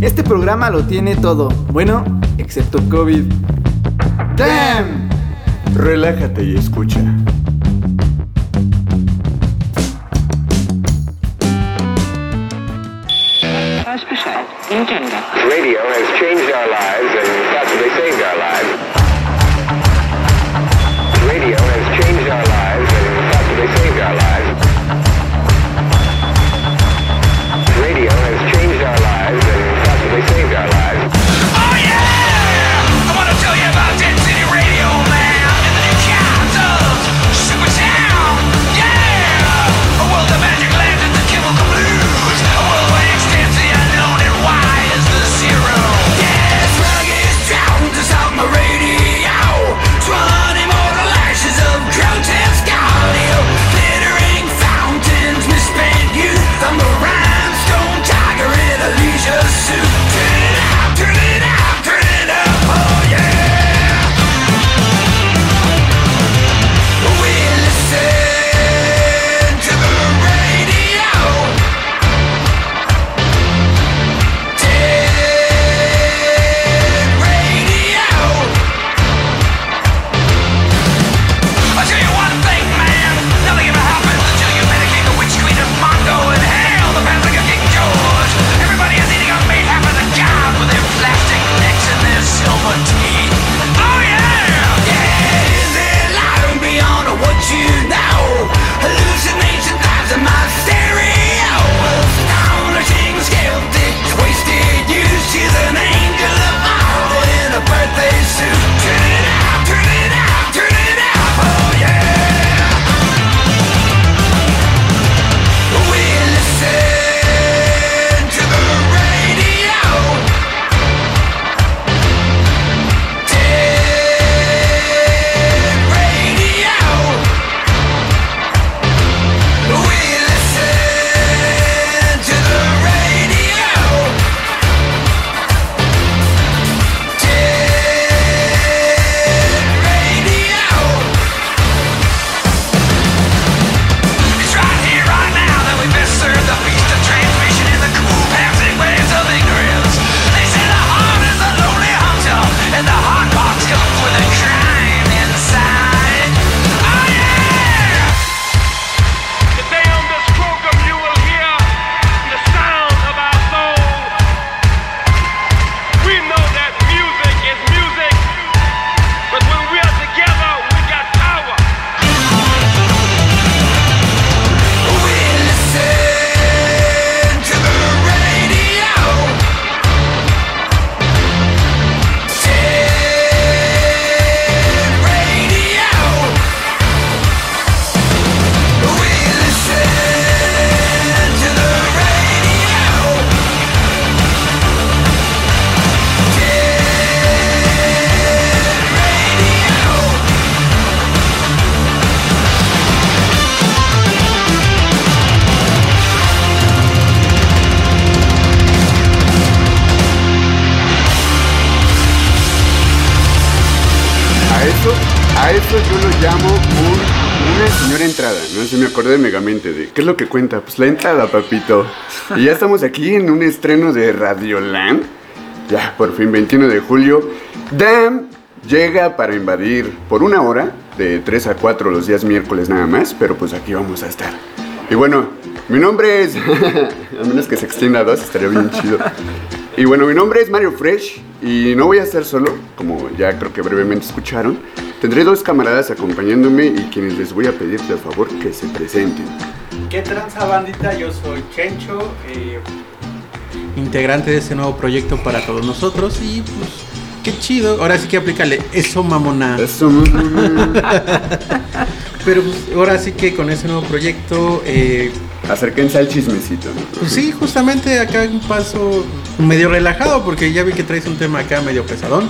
Este programa lo tiene todo, bueno, excepto COVID. ¡Damn! Relájate y escucha. Radio has changed our lives and possibly saved our lives. Lo que cuenta? Pues la entrada, papito. Y ya estamos aquí en un estreno de Radioland. Ya, por fin, 21 de julio. Damn llega para invadir por una hora, de 3 a 4 los días miércoles nada más, pero pues aquí vamos a estar. Y bueno, mi nombre es. a menos que se extienda a dos, estaría bien chido. Y bueno, mi nombre es Mario Fresh y no voy a estar solo, como ya creo que brevemente escucharon. Tendré dos camaradas acompañándome y quienes les voy a pedir de favor que se presenten. ¿Qué tranza bandita? Yo soy Chencho, eh, integrante de este nuevo proyecto para todos nosotros y pues qué chido. Ahora sí que aplícale eso mamona. Eso, Pero pues, ahora sí que con ese nuevo proyecto, eh, acérquense al chismecito. ¿no? pues sí, justamente acá un paso medio relajado porque ya vi que traes un tema acá medio pesadón.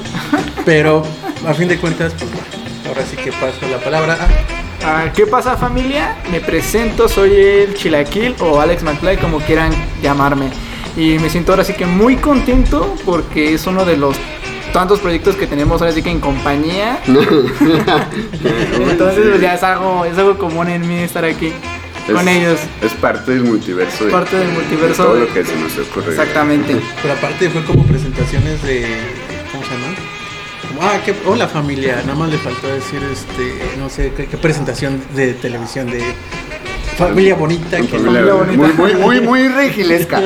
Pero a fin de cuentas, pues bueno, ahora sí que paso la palabra a Ah, ¿Qué pasa familia? Me presento, soy el Chilaquil o Alex McFly, como quieran llamarme. Y me siento ahora sí que muy contento porque es uno de los tantos proyectos que tenemos ahora sí que en compañía. Entonces pues, ya es algo, es algo común en mí estar aquí. con ellos. Es parte del multiverso. de- Parte del de multiverso todo lo que se nos ocurre. Exactamente. Pero aparte fue como presentaciones de. ¿Cómo se llama? Como, ah, qué, hola familia. Nada más le faltó decir, este, no sé, qué, qué presentación de televisión de familia bonita. Que familia bonita. muy, muy, muy, muy regilesca.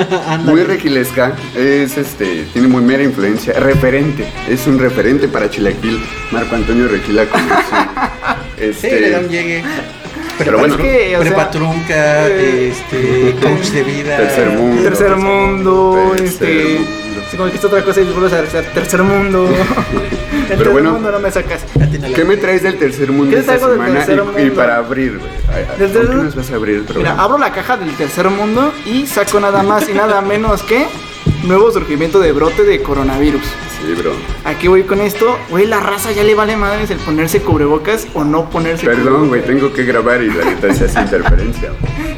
muy regilesca. Es este, tiene muy mera influencia. Referente. Es un referente para Chilaquil. Marco Antonio Regila como Sí, Este, le da un llegue. Pero bueno. Es que, o prepa sea, trunca, eh, este, coach de vida. Tercer mundo. Tercer mundo, Tercer este. mundo. Si dijiste otra cosa y vuelves a decir tercer mundo. El tercer bueno. mundo no me sacas. ¿Qué me traes del tercer mundo ¿Qué te esta del semana? tercer Y- Y, mundo? para abrir, güey. Ay, ay, Del ¿Por qué nos vas a abrir el Mira, abro la caja del tercer mundo y saco nada más y nada menos que nuevo surgimiento de brote de coronavirus. Sí, bro. Aquí voy con esto, güey, la raza ya le vale madres el ponerse cubrebocas o no ponerse Perdón, güey, tengo que grabar y la neta se hace interferencia.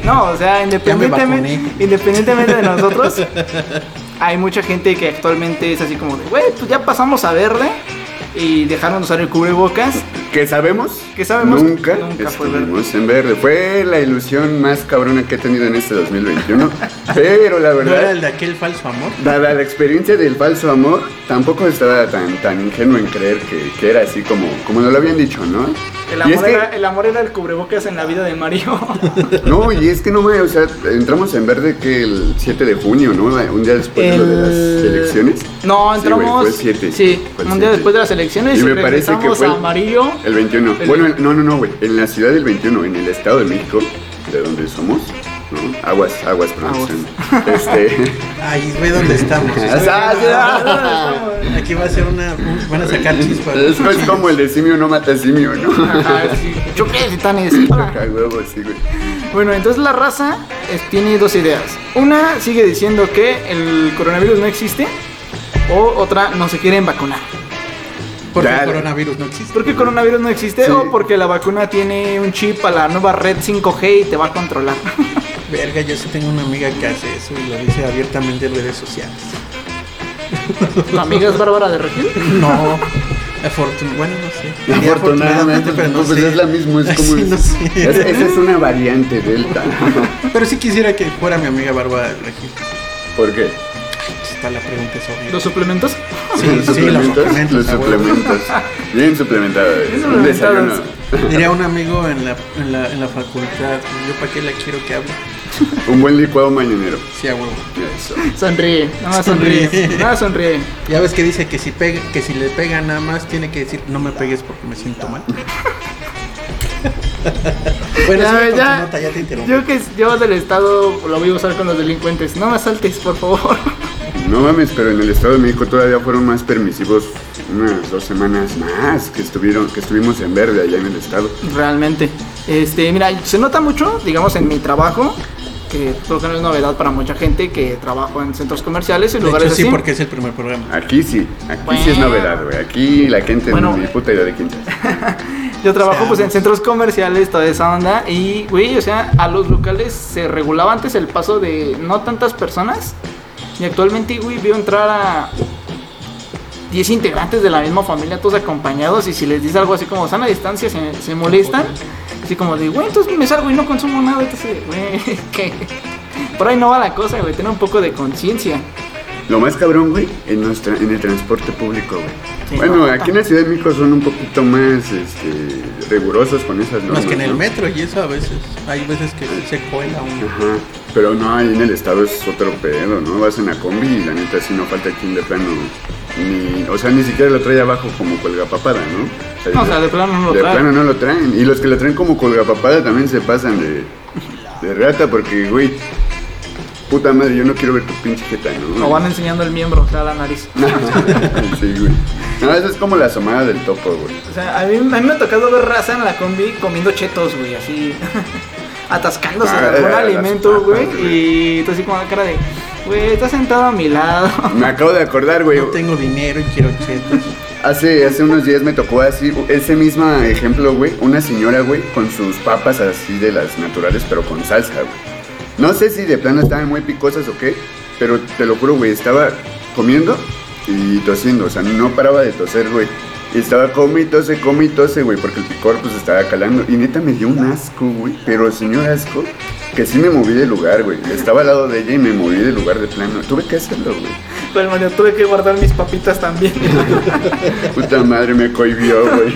No, o sea, independientemente, independientemente de nosotros, hay mucha gente que actualmente es así como de, güey, pues ya pasamos a verde y dejaron de usar el cubrebocas. ¿Qué sabemos? ¿Qué sabemos? Nunca, Nunca fue estuvimos en verde. Fue la ilusión más cabrona que he tenido en este 2021. pero la ¿No era verdad, el de aquel falso amor? dada la experiencia del falso amor, tampoco estaba tan, tan ingenuo en creer que, que era así como, como nos lo habían dicho, ¿no? El Y es amor, que- era, el amor era el cubrebocas en la vida de Mario. No, y es que no me, o sea, entramos en verde que el 7 de junio, ¿no? Un día después de lo de las El- elecciones. No, Sí, güey, entramos. fue el 7. Sí, Fue el un día 7. después de las elecciones Y y, me parece que fue el- amarillo. El 21. El- Bueno, no, no, no, güey. En la ciudad del 21, en el Estado de México, de donde somos, ¿no? Aguas, aguas, producción. Este. Ahí ve dónde estamos. Ah, sí, Aquí va a ser una. un- van a sacar chispas. Es, es como el de simio no mata simio, ¿no? Ajá, sí. Choque de titanes. Acá, huevo, sí, güey. Bueno, entonces la raza eh, tiene dos ideas. Una sigue diciendo que el coronavirus no existe. O otra, no se quieren vacunar. Porque el coronavirus no existe. ¿Por qué el coronavirus no existe? Sí. O porque la vacuna tiene un chip a la nueva red 5G y te va a controlar. Verga, yo sí tengo una amiga que hace eso y lo dice abiertamente en redes sociales. ¿Tu amiga es Bárbara de Regil? No. Afortun bueno, no sé. Afortunadamente, pero no, pues sé. es la misma, es como. Sí, no sé. Es- esa es una variante delta. Pero sí quisiera que fuera mi amiga Bárbara del Regil. ¿Por qué? Está la pregunta es obvia. ¿Los suplementos? Sí, los sí, los suplementos. suplementos. Los a huevo. suplementos. Bien suplementados. Un desayuno. suplementados. Diría un amigo en la, en la, en la facultad, yo para qué la quiero que hable. Un buen licuado mañanero. Sí, a huevo. Eso. Sonríe, nada más sonríe. Nada más sonríe. Ya ves que dice que si pega, que si le pega nada más tiene que decir no me pegues porque me siento mal. bueno, Ya, ya. nota, ya te. Yo que yo del estado lo voy a usar con los delincuentes. No me asaltes, por favor. No mames, pero en el Estado de México todavía fueron más permisivos unas dos semanas más que estuvieron, que estuvimos en verde allá en el estado. Realmente. Este, mira, se nota mucho, digamos, en mi trabajo, que creo que no es novedad para mucha gente que trabajo en centros comerciales y lugares hecho, sí, así. porque es el primer programa. Aquí sí, aquí sí es novedad, güey. Aquí la gente Bueno. no puta idea de quién es. Yo trabajo pues en centros comerciales, toda esa onda y, güey, o sea, a los locales se regulaba antes el paso de no tantas personas y actualmente, güey, veo entrar a 10 integrantes de la misma familia, todos acompañados y si les dices algo así como sana distancia se, se molestan, así como de, güey, entonces me salgo y no consumo nada, entonces, güey, que por ahí no va la cosa, güey, tener un poco de conciencia. Lo más cabrón, güey, en, nuestra, en el transporte público, güey. Sí, bueno, no, aquí en la Ciudad de México son un poquito más este, rigurosos con esas normas. Más que en el ¿no? metro y eso a veces. Hay veces que se cuela uno. Ajá. Pero no, ahí en el estado es otro pedo, ¿no? Vas en la combi y la neta sí no falta quien de plano ni, o sea, ni siquiera lo trae abajo como colgapapada, ¿no? No, o sea, de plano no lo de trae. plano no lo traen. Y los que lo traen como colgapapada también se pasan de, de rata porque, güey, puta madre, yo no quiero ver tu pinche jeta, ¿no? O van enseñando el miembro, o sea, la nariz. sí, güey. No, eso es como la asomada del topo, güey. O sea, a mí, a mí me ha tocado ver raza en la combi comiendo chetos, güey, así. atascándose Ah, de algún las alimento, güey. Y tú así con la cara de, güey, estás sentado a mi lado. Me acabo de acordar, güey. No tengo dinero y quiero chetos. Hace, hace unos días me tocó así, ese mismo ejemplo, güey. Una señora, güey, con sus papas así de las naturales, pero con salsa, güey. No sé si de plano estaban muy picosas o qué, pero te lo juro, güey, estaba comiendo y tosiendo, o sea, no paraba de toser, güey. Y estaba come y tose, come y tose, güey, porque el picor pues estaba calando. Y neta me dio un asco, güey, pero señor asco. Que sí me moví de lugar, güey. Estaba al lado de ella y me moví de lugar de plano. Tuve que hacerlo, güey. Pues, Mario, tuve que guardar mis papitas también. Puta madre, me cohibió, güey.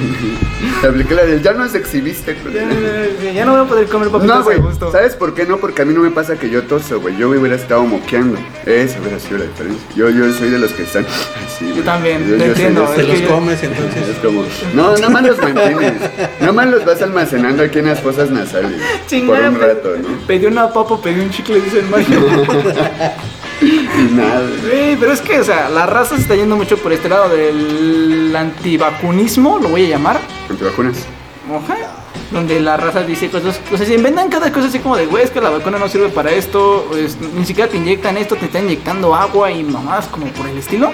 Apliqué la del ya nos exhibiste, ya, güey. ya no voy a poder comer papitas No, güey, gusto. ¿sabes por qué no? Porque a mí no me pasa que yo toso, güey. Yo hubiera estado moqueando. Esa hubiera sido la diferencia. Yo, yo soy de los que están así. güey. también, Yo- te yo entiendo, Te los yo- comes entonces. Es como, no, nada más los mantienes. Nada más los vas almacenando aquí en las fosas nasales. por Chingada, un pe- rato, ¿no? Pedí una papa, pedí un chicle, dice el Mario. Y nada. Pero es que, o sea, la raza se está yendo mucho por este lado del antivacunismo, lo voy a llamar. ¿Antivacunas? Ajá. Donde la raza dice cosas, o sea, se inventan cada cosa así como de, güey, es que la vacuna no sirve para esto, pues, ni siquiera te inyectan esto, te están inyectando agua y mamás como por el estilo.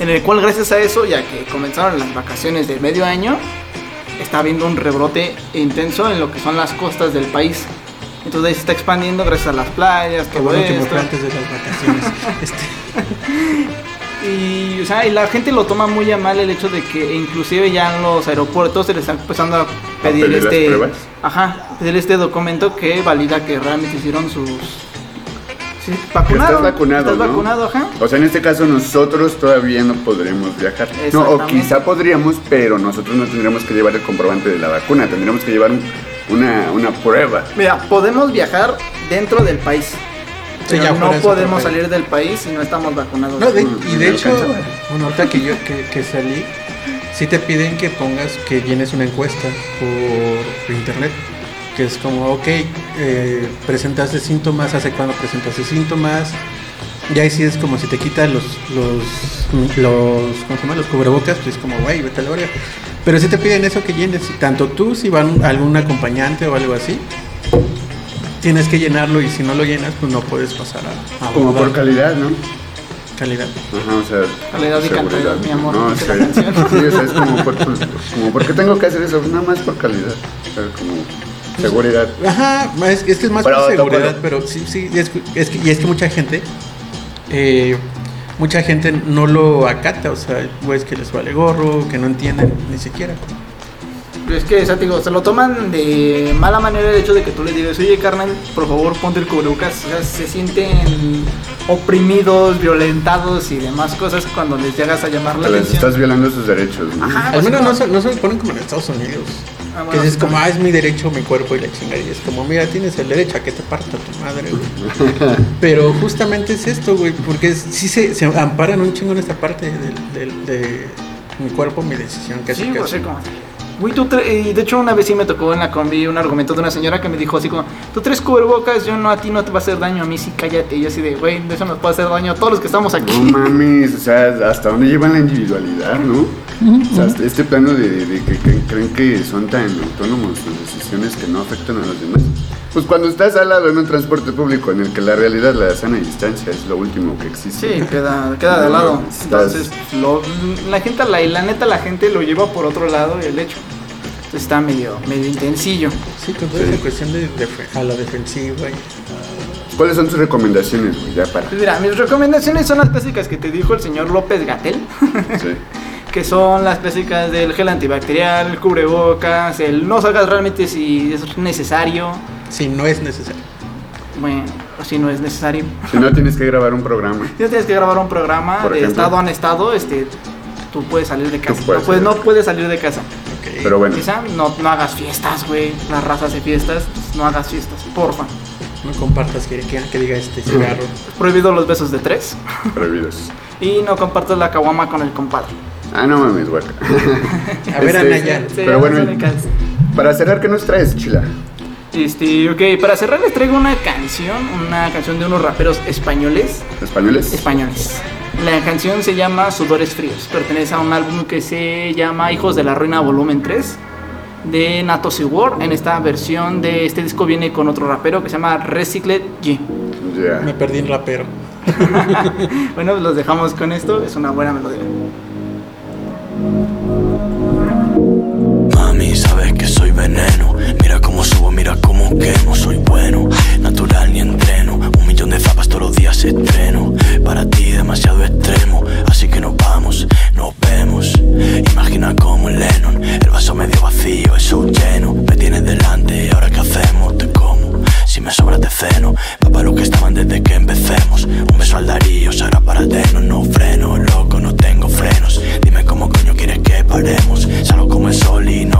En el cual, gracias a eso, ya que comenzaron las vacaciones de medio año, está habiendo un rebrote intenso en lo que son las costas del país. Entonces ahí se está expandiendo gracias a las playas, Qué todo bueno que me esto. antes de las vacaciones. Este, Y, o sea, y la gente lo toma muy a mal el hecho de que inclusive ya en los aeropuertos se les está empezando a pedir, pedir las este ajá, pedir este documento que valida que realmente hicieron sus sí, Que vacunaron. estás vacunado, Estás ¿no? vacunado, ajá. O sea, en este caso nosotros todavía no podremos viajar. No, o quizá podríamos, pero nosotros no tendríamos que llevar el comprobante de la vacuna. Tendríamos que llevar un- una, una prueba. Mira, podemos viajar dentro del país. Sí, Pero ya no podemos salir del país si no estamos vacunados. no, de- Mm, y de hecho, bueno, ahorita que yo que, que salí, sí te piden que pongas, que llenes una encuesta por internet. Que es como, ok, eh, presentaste síntomas, ¿hace cuándo presentaste síntomas? Y ahí sí es como si te quitan los, los, los, ¿cómo se llama? Los cubrebocas, pues es como, güey, vete a la verga. Pero sí te piden eso que llenes, tanto tú si van algún acompañante o algo así, tienes que llenarlo y si no lo llenas, pues no puedes pasar a, a Como por calidad, ¿no? calidad. Ajá, o sea. Calidad y seguridad. cantidad, mi amor, No, la canción. sí, o sea, es como, por, como, ¿por qué tengo que hacer eso? Nada más por calidad. O sea, como seguridad. Ajá, es, es que es más Pero por seguridad, pero sí, sí, es, es que, y es que mucha gente, eh, mucha gente no lo acata, o sea, güeyes que les vale gorro, que no entienden ni siquiera. Pero es que, o sea, te digo, se lo toman de mala manera el hecho de que tú les digas, oye, carnal, por favor, ponte el cubrebocas. O sea, se sienten oprimidos, violentados y demás cosas cuando les llegas a llamar la les atención. estás violando sus derechos, ¿no? Ajá, Al pues, menos como- no se, no se lo ponen como en Estados Unidos. Ah, que bueno, es sí, como, ah, es mi derecho, mi cuerpo y la chingada. Y es como, mira, tienes el derecho a que te parta tu madre, güey. Pero justamente es esto, güey, porque es- sí se, se amparan un chingo en esta parte del, del- de mi cuerpo, mi decisión, casi Sí, pues, casi. como... Güey, tú y de hecho una vez sí me tocó en la combi un argumento de una señora que me dijo así como, tú tres cubrebocas, yo no, a ti no te va a hacer daño, a mí sí, cállate. Y yo así de, güey, eso nos puede hacer daño a todos los que estamos aquí. No mames, o sea, hasta dónde llevan la individualidad, ¿no? O sea, hasta este plano de, de que, que creen que son tan autónomos en decisiones que no afectan a los demás. Pues cuando estás al lado en un transporte público en el que la realidad, la sana distancia es lo último que existe. Sí, queda, queda de lado. Estás- Entonces, lo- la gente, la, neta, la gente lo lleva por otro lado y el hecho. Entonces está medio, medio intensillo. Sí, con toda esa cuestión de, defe- a la defensiva. y- ¿Cuáles son tus recomendaciones, güey? Ya para. Pues mira, mis recomendaciones son las clásicas que te dijo el señor López Gatel, Sí. que son las clásicas del gel antibacterial, el cubrebocas, el no salgas realmente si es necesario. Si no es necesario. Bueno, si no es necesario. Si no tienes que grabar un programa. Si no tienes que grabar un programa Por de ejemplo. estado en estado, este, tú puedes salir de casa. puedes no, puedes, salir. no puedes salir de casa. Ok. Pero bueno, Quizá no, no hagas fiestas, güey. La raza hace fiestas, pues no hagas fiestas, porfa. No compartas que, que, que diga este cigarro. Prohibido los besos de tres. prohibidos. Y no compartas la caguama con el compadre. Ah, no mames, güey. A ver, Este, Anaya. Sí, Pero bueno, para cerrar, ¿qué nos traes, Chila? Este, ok, para cerrar les traigo una canción, una canción de unos raperos españoles. ¿Españoles? Españoles. La canción se llama Sudores Fríos. Pertenece a un álbum que se llama Hijos de la Ruina Volumen 3 de Natos y War. En esta versión de este disco viene con otro rapero que se llama Recycled G. Ya. Me perdí en rapero. Bueno, los dejamos con esto. Es una buena melodía veneno. Mira cómo subo, mira cómo quemo. Soy bueno, natural ni entreno. Un millón de zapas todos los días estreno. Para ti demasiado extremo, así que nos vamos, nos vemos. Imagina como Lennon, el vaso medio vacío, eso lleno. Me tienes delante y ahora qué hacemos, te como. Si me sobra te ceno, papá lo que estaban desde que empecemos. Un beso al Darío, será para tenos, no freno, loco, no tengo frenos. Dime cómo coño quieres que paremos. Salgo como el sol y no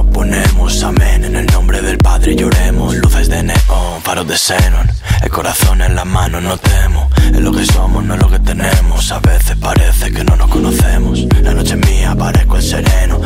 y lloremos, luces de neón, faros de xenon, el corazón en las manos, no temo, es lo que somos, no es lo que tenemos, a veces parece que no nos conocemos, la noche es mía, parezco el sereno,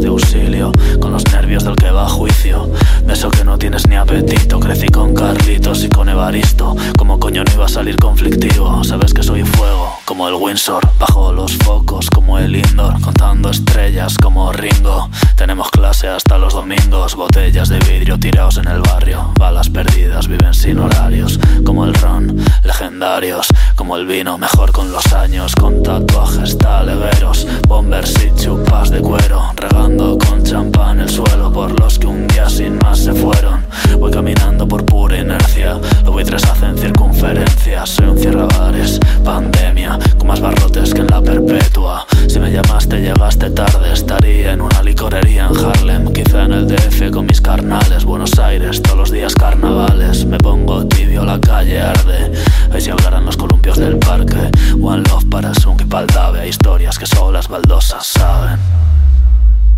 de auxilio. Con los nervios del que va a juicio. De eso que no tienes ni apetito. Crecí con Carlitos y con Evaristo. Como coño no iba a salir conflictivo. Sabes que soy fuego, como el Windsor. Bajo los focos, como el indoor. Contando estrellas, como Ringo. Tenemos clase hasta los domingos. Botellas de vidrio tirados en el barrio. Balas perdidas, viven sin horarios. Como el ron, legendarios. Como el vino, mejor con los años. Con tatuajes talegueros. Bombers y chupas de cuero. Regando con champán el suelo por los que un día sin más se fueron. Voy caminando por pura inercia. Los buitres hacen circunferencias. Soy un cierrabares, pandemia. Con más barrotes que en la perpetua. Si me llamaste, llegaste tarde. Estaría en una licorería en Harlem. Quizá en el DF con mis carnales. Buenos Aires, todos los días carnavales. Me pongo tibio, la calle arde. Ahí se hablarán los columpios del parque. One Love para Sunk y Paldave. Historias que solo las baldosas saben.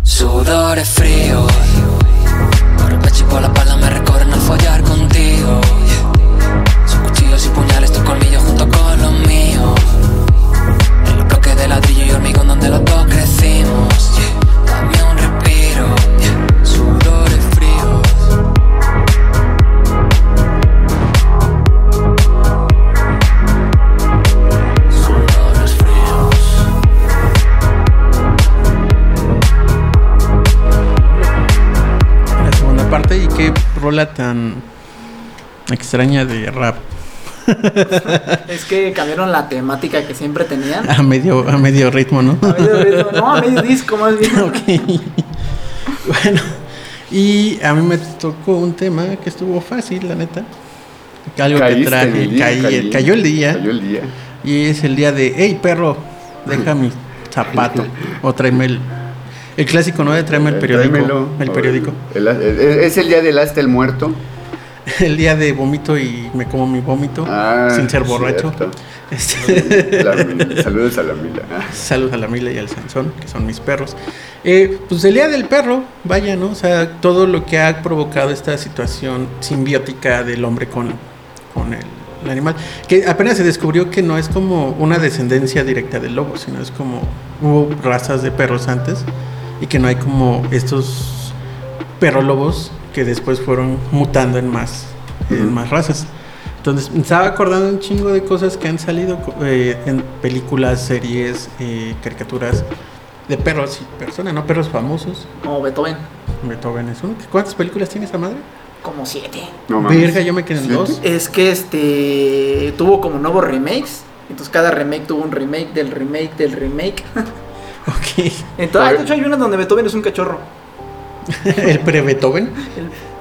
Sudores fríos Por el pecho y por la espalda me recorren al follar contigo. Son cuchillos y puñales, de ladrillo y hormigón donde los dos crecimos yeah. Dame un respiro yeah. Sudores fríos Sudores fríos. La segunda parte y qué rola tan extraña de rap. Es que cambiaron la temática que siempre tenían. A medio, a medio ritmo, ¿no? A medio ritmo, no, a medio disco más bien. Ok. Bueno, y a mí me tocó un tema que estuvo fácil, la neta. Algo que Caíste traje, el día, caí- caí. cayó el día. Cayó el día. Y es el día de, hey perro, deja mi zapato. o tráeme el. El clásico, ¿no? De tráeme el periódico. Tráemelo. El periódico. El- el- el- es el día del hasta el muerto. El día de vómito y me como mi vómito Ah, sin ser borracho. Este, La Mila. Saludos a la Mila. Ah, Saludos a la Mila y al Sansón, que son mis perros. Eh, pues el día del perro, vaya, ¿no? O sea, todo lo que ha provocado esta situación simbiótica del hombre con, con el, el animal. Que apenas se descubrió que no es como una descendencia directa del lobo, sino es como hubo razas de perros antes y que no hay como estos perro lobos que después fueron mutando en más, en más razas. Entonces, me estaba acordando un chingo de cosas que han salido eh, en películas, series, eh, caricaturas de perros y personas, ¿no? Perros famosos. Como Beethoven, Beethoven es uno. ¿Cuántas películas tiene esa madre? como siete. No mames. Verga, yo me quedé en ¿Siete? dos. Es que este tuvo como nuevos remakes. Entonces cada remake tuvo un remake del remake del remake. Ok. En todas, de hecho, hay una donde Beethoven es un cachorro. El pre-Beethoven.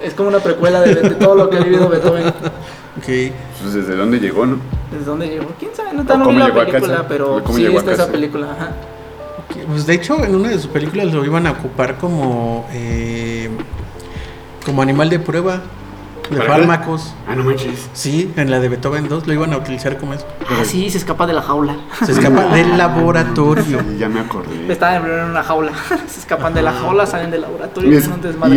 Es como una precuela de, de todo lo que ha vivido Beethoven. Ok. Pues desde dónde llegó, ¿no? ¿Desde dónde llegó? ¿Quién sabe? No, no vi la película, pero sí está esa película. Ajá. Ok, Pues de hecho, en una de sus películas lo iban a ocupar como. eh, como animal de prueba de fármacos. Ah, no manches. Sí, en la de Beethoven 2 lo iban a utilizar como eso. Ah, sí, se escapa de la jaula. Se escapa del laboratorio. Sí, ya me acordé. Estaban primero en una jaula. Se escapan de la jaula, salen del laboratorio Y es,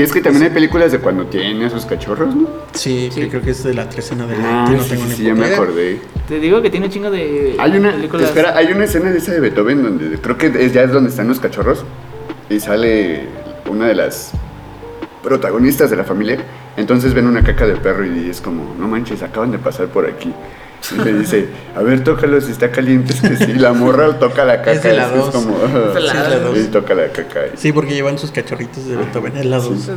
y que también hay películas de cuando tienen a sus cachorros, ¿no? Sí, Sí. que creo que es de la tercera en adelante. Ah, no sí, tengo sí, ya me acordé. Te digo que tiene chingo de Hay una, películas. espera, hay una escena de esa de Beethoven donde creo que es, ya es donde están los cachorros y sale una de las protagonistas de la familia. Entonces ven una caca de perro y es como, no manches, acaban de pasar por aquí. Y le dice, a ver, tócalo si está caliente. Es que sí, la morra toca la caca. Es de la dos. como, de la Sí, es la dos. y toca la caca. y Sí, porque llevan sus cachorritos de Beethoven en la dos.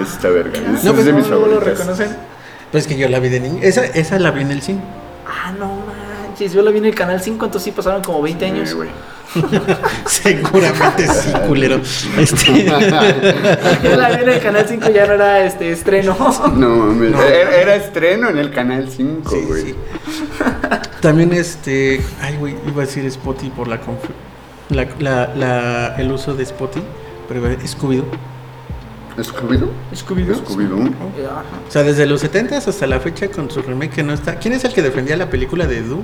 Es esta verga. Es, No, es pues de ¿Cómo mis lo favoritas. reconocen? Pues que yo la vi de niño. Esa, esa la vi en el cine. Ah, no manches. Yo la vi en el canal 5, entonces sí pasaron como 20 años. Güey. Seguramente sí, culero. Este, Yo la vi en el canal 5, ya no era este estreno. No mames. No. Era, era estreno en el canal 5, Sí, güey. sí. También este. Ay, güey, iba a decir Spotty por la, confu- la, la, la- el uso de Spotty, pero iba a- Scooby-Doo. ¿Scooby-Doo? Scooby-Doo. Scooby-Doo. Ajá. O sea, desde los 70 hasta la fecha con su remake que no está. ¿Quién es el que defendía la película de Doo?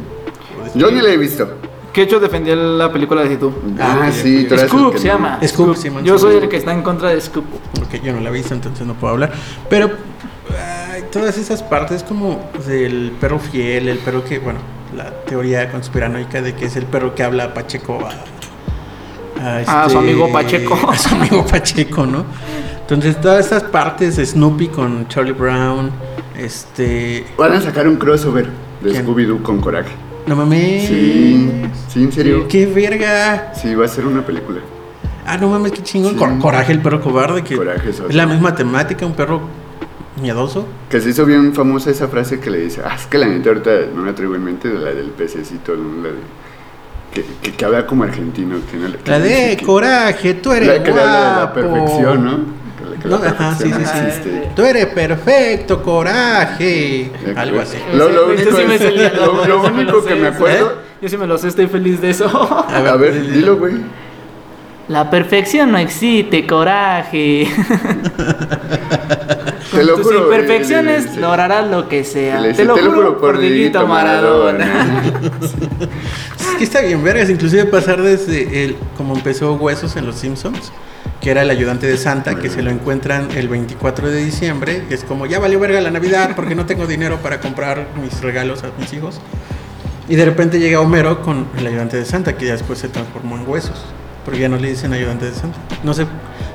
¿O de Yo ni la he visto. Que hecho defendía la película de tú. Ah, Ah, sí, tú eras el Scoop que se no- llama. Scoop, sí, man, Yo soy el que está en contra de Scoop. Porque yo no la he visto, entonces no puedo hablar. Pero ay, todas esas partes como del perro fiel, el perro que, bueno, la teoría conspiranoica de que es el perro que habla a Pacheco a, a A su amigo Pacheco. A su amigo Pacheco, ¿no? Entonces todas esas partes de Snoopy con Charlie Brown, este... Van a sacar un crossover de. Scooby-Doo con Coraje. No mames. Sí, sí, en serio. ¡Qué verga! Sí, va a ser una película. Ah, no mames, qué chingón. Sí. Cor- Coraje, el perro cobarde, que Coraje es es, la misma temática, un perro miedoso. Que se hizo bien famosa esa frase que le dice, ah, es que la neta ahorita no me traigo en mente, la del pececito, ¿no? la de, que, que, que habla como argentino. Que no, que La de dice coraje, tú eres la que le habla de la guapo. perfección, ¿no? Que, que la No, ajá, sí, sí, sí. existe. Tú eres perfecto, coraje. Algo así. Lo, lo único, sí me lo- lo me único lo que sé, me acuerdo... Yo sí me lo sé, estoy feliz de eso. A ver, dilo, güey. La perfección no existe, coraje. Te lo Tus juro. imperfecciones eh, lograrás lo que sea. Le te, dice, lo juro por Dieguito Maradona. Es que está bien, vergas. Inclusive pasar desde el, como empezó Huesos en Los Simpsons, que era el ayudante de Santa, que se lo encuentran el 24 de diciembre. que es como, ya valió verga la Navidad porque no tengo dinero para comprar mis regalos a mis hijos. Y de repente llega Homero con el ayudante de Santa, que ya después se transformó en Huesos. Porque ya no le dicen ayudante de Santa. No sé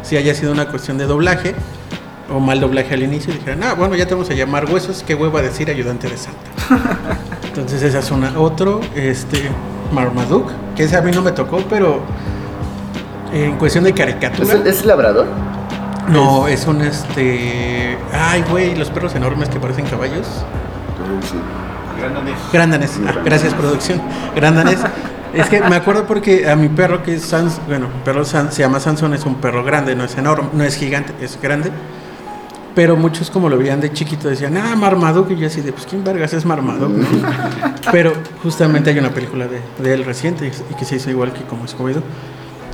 si haya sido una cuestión de doblaje o mal doblaje al inicio. Y dijeron, ah, bueno, ya te vamos a llamar Huesos. ¿Qué hueva decir ayudante de Santa? Entonces esa es una. Otro, este, Marmaduke, que ese a mí no me tocó, pero en cuestión de ¿Es, caricatura. el- es labrador? No, es un este. Ay, güey, los perros enormes que parecen caballos. Sí. Grandanés. Ah, gracias, producción. Grandanés. Es que me acuerdo porque a mi perro, que es Sans, bueno, perro Sans- se llama Sansón, es un perro grande, no es enorme, no es gigante, es grande. Pero muchos como lo veían de chiquito decían, ah, Marmaduke, y yo así de, pues, ¿quién vergas es Marmaduke? no?" Pero justamente hay una película de, de él reciente y que se hizo igual que como Scooby-Doo.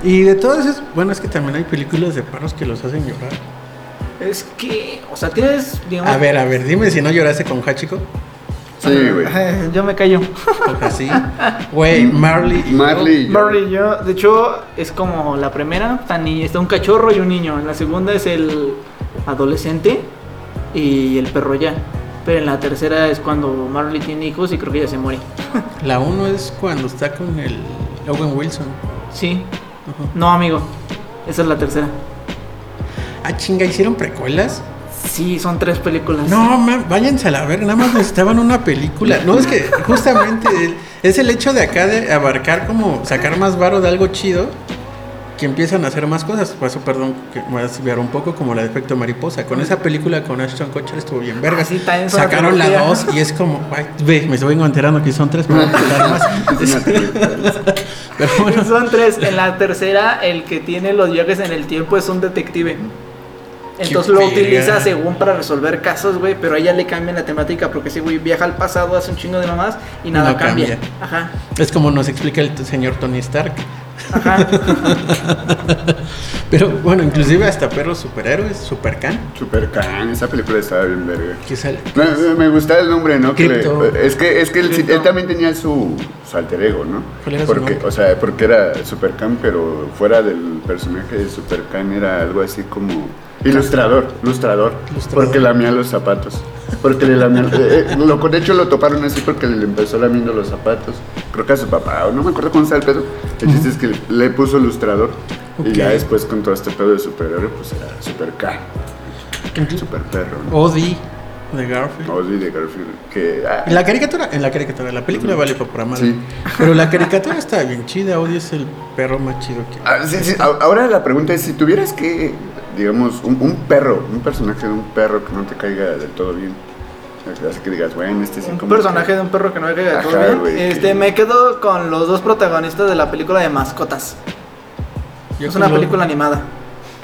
Y de todas esas, bueno, es que también hay películas de perros que los hacen llorar. Es que, o sea, tienes, digamos. A ver, a ver, dime si no lloraste con Hachiko. Sí, güey. Yo me callo. Porque así. Güey, Marley. y yo- Marley y yo. Marley y yo, de hecho, es como la primera, está un cachorro y un niño. En la segunda es el adolescente y el perro ya. Pero en la tercera es cuando Marley tiene hijos y creo que ya se muere. La uno es cuando está con el Owen Wilson. Sí. Ajá. No, amigo. Esa es la tercera. Ah, chinga, ¿hicieron precuelas? Sí, son tres películas. No, man, váyanse a la ver, nada más necesitaban una película. No, es que justamente es el hecho de acá de abarcar como sacar más varo de algo chido que empiezan a hacer más cosas. Por eso, perdón, que me voy a desviar un poco como la de efecto mariposa. Con esa película con Ashton Kutcher estuvo bien verga. Ah, sí, Sacaron la trilogía. 2 y es como, ay, ve, me vengo enterando que son tres, pero bueno, Son tres. En la tercera, el que tiene los viajes en el tiempo es un detective. Entonces lo utiliza según para resolver casos, güey, pero a ella le cambian la temática porque ese güey viaja al pasado, hace un chingo de mamás y nada No cambia. cambia. Ajá, es como nos explica el señor Tony Stark. Ajá. Pero bueno, inclusive hasta perros superhéroes, Supercan, Super Can, esa película estaba bien verga. sale. Me, gustaba el nombre, ¿no? Que le- Crypto. es que, es que él, también tenía su, su alter ego, ¿no? ¿Cuál era su porque, o sea, porque era Supercan, pero fuera del personaje de Supercan era algo así como ilustrador, ilustrador, porque lamía los zapatos. Porque le lamía, eh, eh, lo, de hecho lo toparon así porque le empezó lamiendo los zapatos. Creo que a su papá, o no me acuerdo cómo está el pedo. El chiste es que le, puso ilustrador. Y ya después con todo este pedo de superhéroe, pues era Supercan, Inclu- super perro, ¿no? Odie de Garfield. Ozzy de Garfield, que... ah, En la caricatura, en la caricatura, la película vale para madre. Sí. Pero la caricatura está bien chida, Odie es el perro más chido que. Ah, sí, sí. A- Ahora la pregunta es, si tuvieras que, digamos, un, un perro, un personaje de un perro que no te caiga del todo bien, así que digas, bueno, este sí Un como personaje que- de un perro que no me caiga de todo bien. este, que- me quedo con los dos protagonistas de la película de mascotas. Yo es una lo- película animada.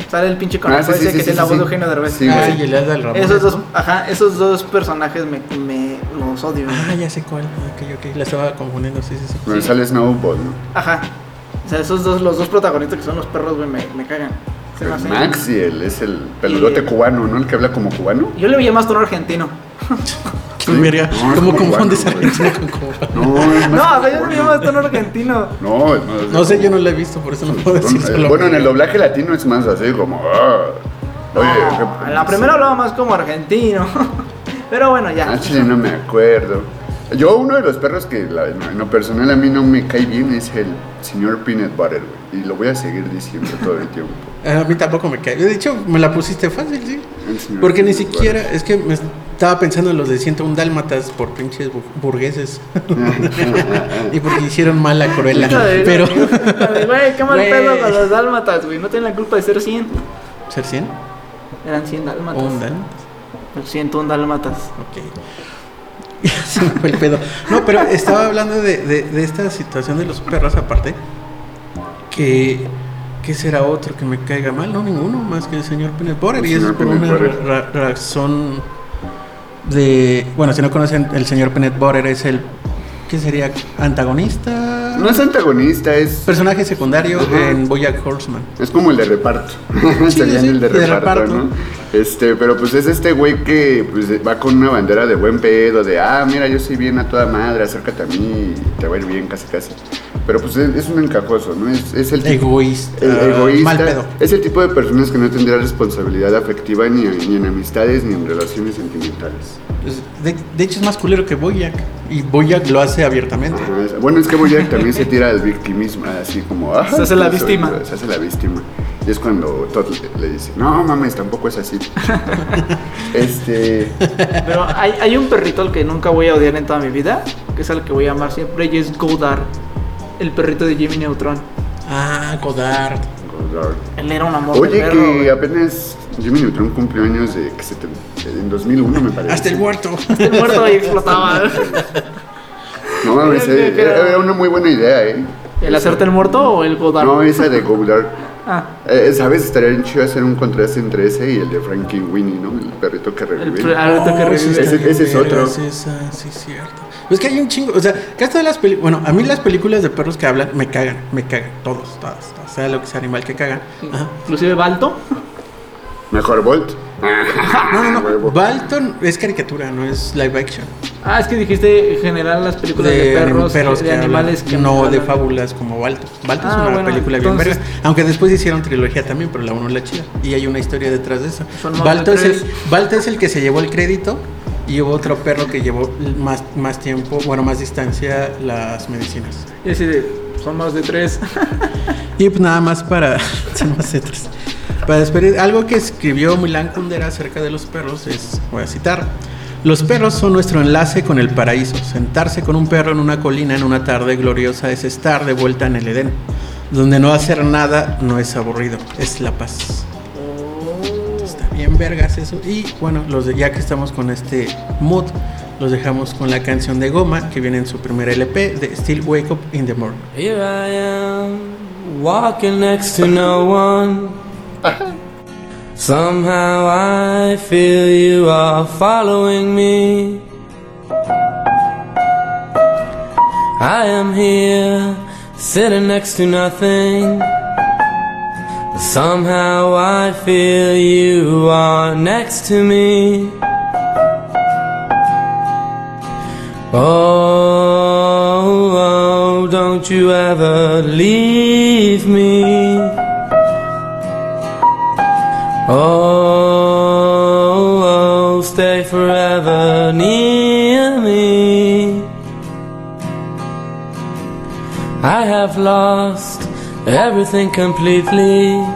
Sale el pinche Ah, conejo sí, sí, ese sí, que sí, tiene la sí, voz de. Eugenio Derbez. Sí, Ah, güey. y el Hada del Ramón. Esos dos, ajá, esos dos personajes me, me los odio. Ah, ya sé cuál. Ok, ok. La estaba confundiendo, sí, sí, sí. Bueno, sale Snowball, ¿no? Ajá. O sea, esos dos, los dos protagonistas que son los perros, güey, me, me cagan. Se me hacen- Max y él es el peludote Y- cubano, ¿no? El que habla como cubano. Yo le veía más tono argentino. Qué verga. No, es ¿Cómo como confundes cubano, Argentina con cubano? No, es más No, o sea, yo le veía más tono argentino. No, es más- No sé, yo no la he visto, por eso no puedo decir. Bueno, solo- bueno, en el doblaje latino es más así como... ah. Oye, No, ¿qué- en la primera hablaba más como argentino. Pero bueno, ya. Ah, chile, no me acuerdo. Yo, uno de los perros que la- en lo personal a mí no me cae bien es el señor Peanut Butter, güey. Y lo voy a seguir diciendo todo el tiempo. A mí tampoco me cae. De hecho, me la pusiste fácil, sí. Porque ni siquiera, es que me estaba pensando en los de 101 dálmatas por pinches bu- burgueses. y porque hicieron mal Cruella. Ay, Pero. ay, Güey, qué mal pedo con los dálmatas, güey. No tienen la culpa de ser 100. ¿Ser 100? Eran 100 dálmatas. ¿O un dálmatas? Los 101 dálmatas. Ok. Se me fue el pedo. No, pero estaba hablando de, de- de esta situación de los perros aparte. Que, que será otro que me caiga mal. No, ninguno más que el señor Butter. El Y es señor por una ra- razón de... Bueno, si no conocen, el señor Peanut Butter es el... ¿Qué sería? ¿Antagonista? No es antagonista, es, Personaje secundario Ajá. en Bojack Horseman. es como el de reparto. Sí, Serían sí, el de de reparto, reparto. ¿no? Este, pero pues es este güey que pues, va con una bandera de buen pedo, de ah, mira, yo soy bien a toda madre, acércate a mí y te va a ir bien casi casi. Pero pues es, es un encajoso, ¿no? Es, es el tipo- Egoísta. El egoísta Mal pedo. es el tipo de personas que no tendrá responsabilidad afectiva ni, ni en amistades ni en relaciones sentimentales. Pues, De, de hecho es más culero que Bojack. Y Bojack lo hace abiertamente. Ajá, Bueno, es que Boyack también se tira al victimismo, así como... "Ajá, Se hace la soy- víctima. Se hace la víctima. Y es cuando Todd le, le dice, no mames, tampoco es así. este... Pero hay, hay un perrito al que nunca voy a odiar en toda mi vida, que es al que voy a amar siempre, y es Godard, el perrito de Jimmy Neutron. Ah, Godard. Godard. Él era un amor de Oye, perro. que güey. apenas Jimmy Neutron cumplió años de... Que se te- en 2001 me parece. Hasta el muerto. El muerto y explotaba. No mames, creo- era una muy buena idea, ¿eh? ¿El hacerte el muerto o el Godard? No, esa de Godard. Ah, Eh, ¿Sabes? Estaría bien chido hacer un contraste entre ese y el de Frankie Winnie, ¿no? El perrito que el revive. per- ahorita que Oh, sí, revive. Ese- es otro. sí, esa, sí, es cierto. Es que hay un chingo, o sea, casi todas las películas, bueno, a mí las películas de perros que hablan me cagan, me cagan, todos, todos, todos, sea lo que sea animal que cagan. Ajá. Inclusive Balto. Mejor Bolt. No, no, no, Huevo. Balton es caricatura, no es live action. Ah, es que dijiste en general las películas de, perros, perros de que animales que no de fábulas como Balto. Balto es Ah, una bueno, película bien verga, aunque después hicieron trilogía también, pero la uno es la chida y hay una historia detrás de eso. Son más Balto de es el tres. Balto es el que se llevó el crédito y hubo otro perro que llevó más más tiempo, bueno, más distancia las medicinas. Y así de, son más de tres. Y pues nada más para son más. Para algo que escribió Milan Kundera acerca de los perros es, voy a citar, los perros son nuestro enlace con el paraíso. Sentarse con un perro en una colina en una tarde gloriosa es estar de vuelta en el Edén. donde no hacer nada no es aburrido, es la paz. Bien vergas eso. Y bueno, los de, ya que estamos con este mood, los dejamos con la canción de Goma que viene en su primer LP de Still Wake Up in the Morning. Here I am, walking next to no one. Somehow I feel you are following me. I am here, sitting next to nothing. Somehow I feel you are next to me. Oh, oh, don't you ever leave me. Oh, oh, stay forever near me. I have lost everything completely.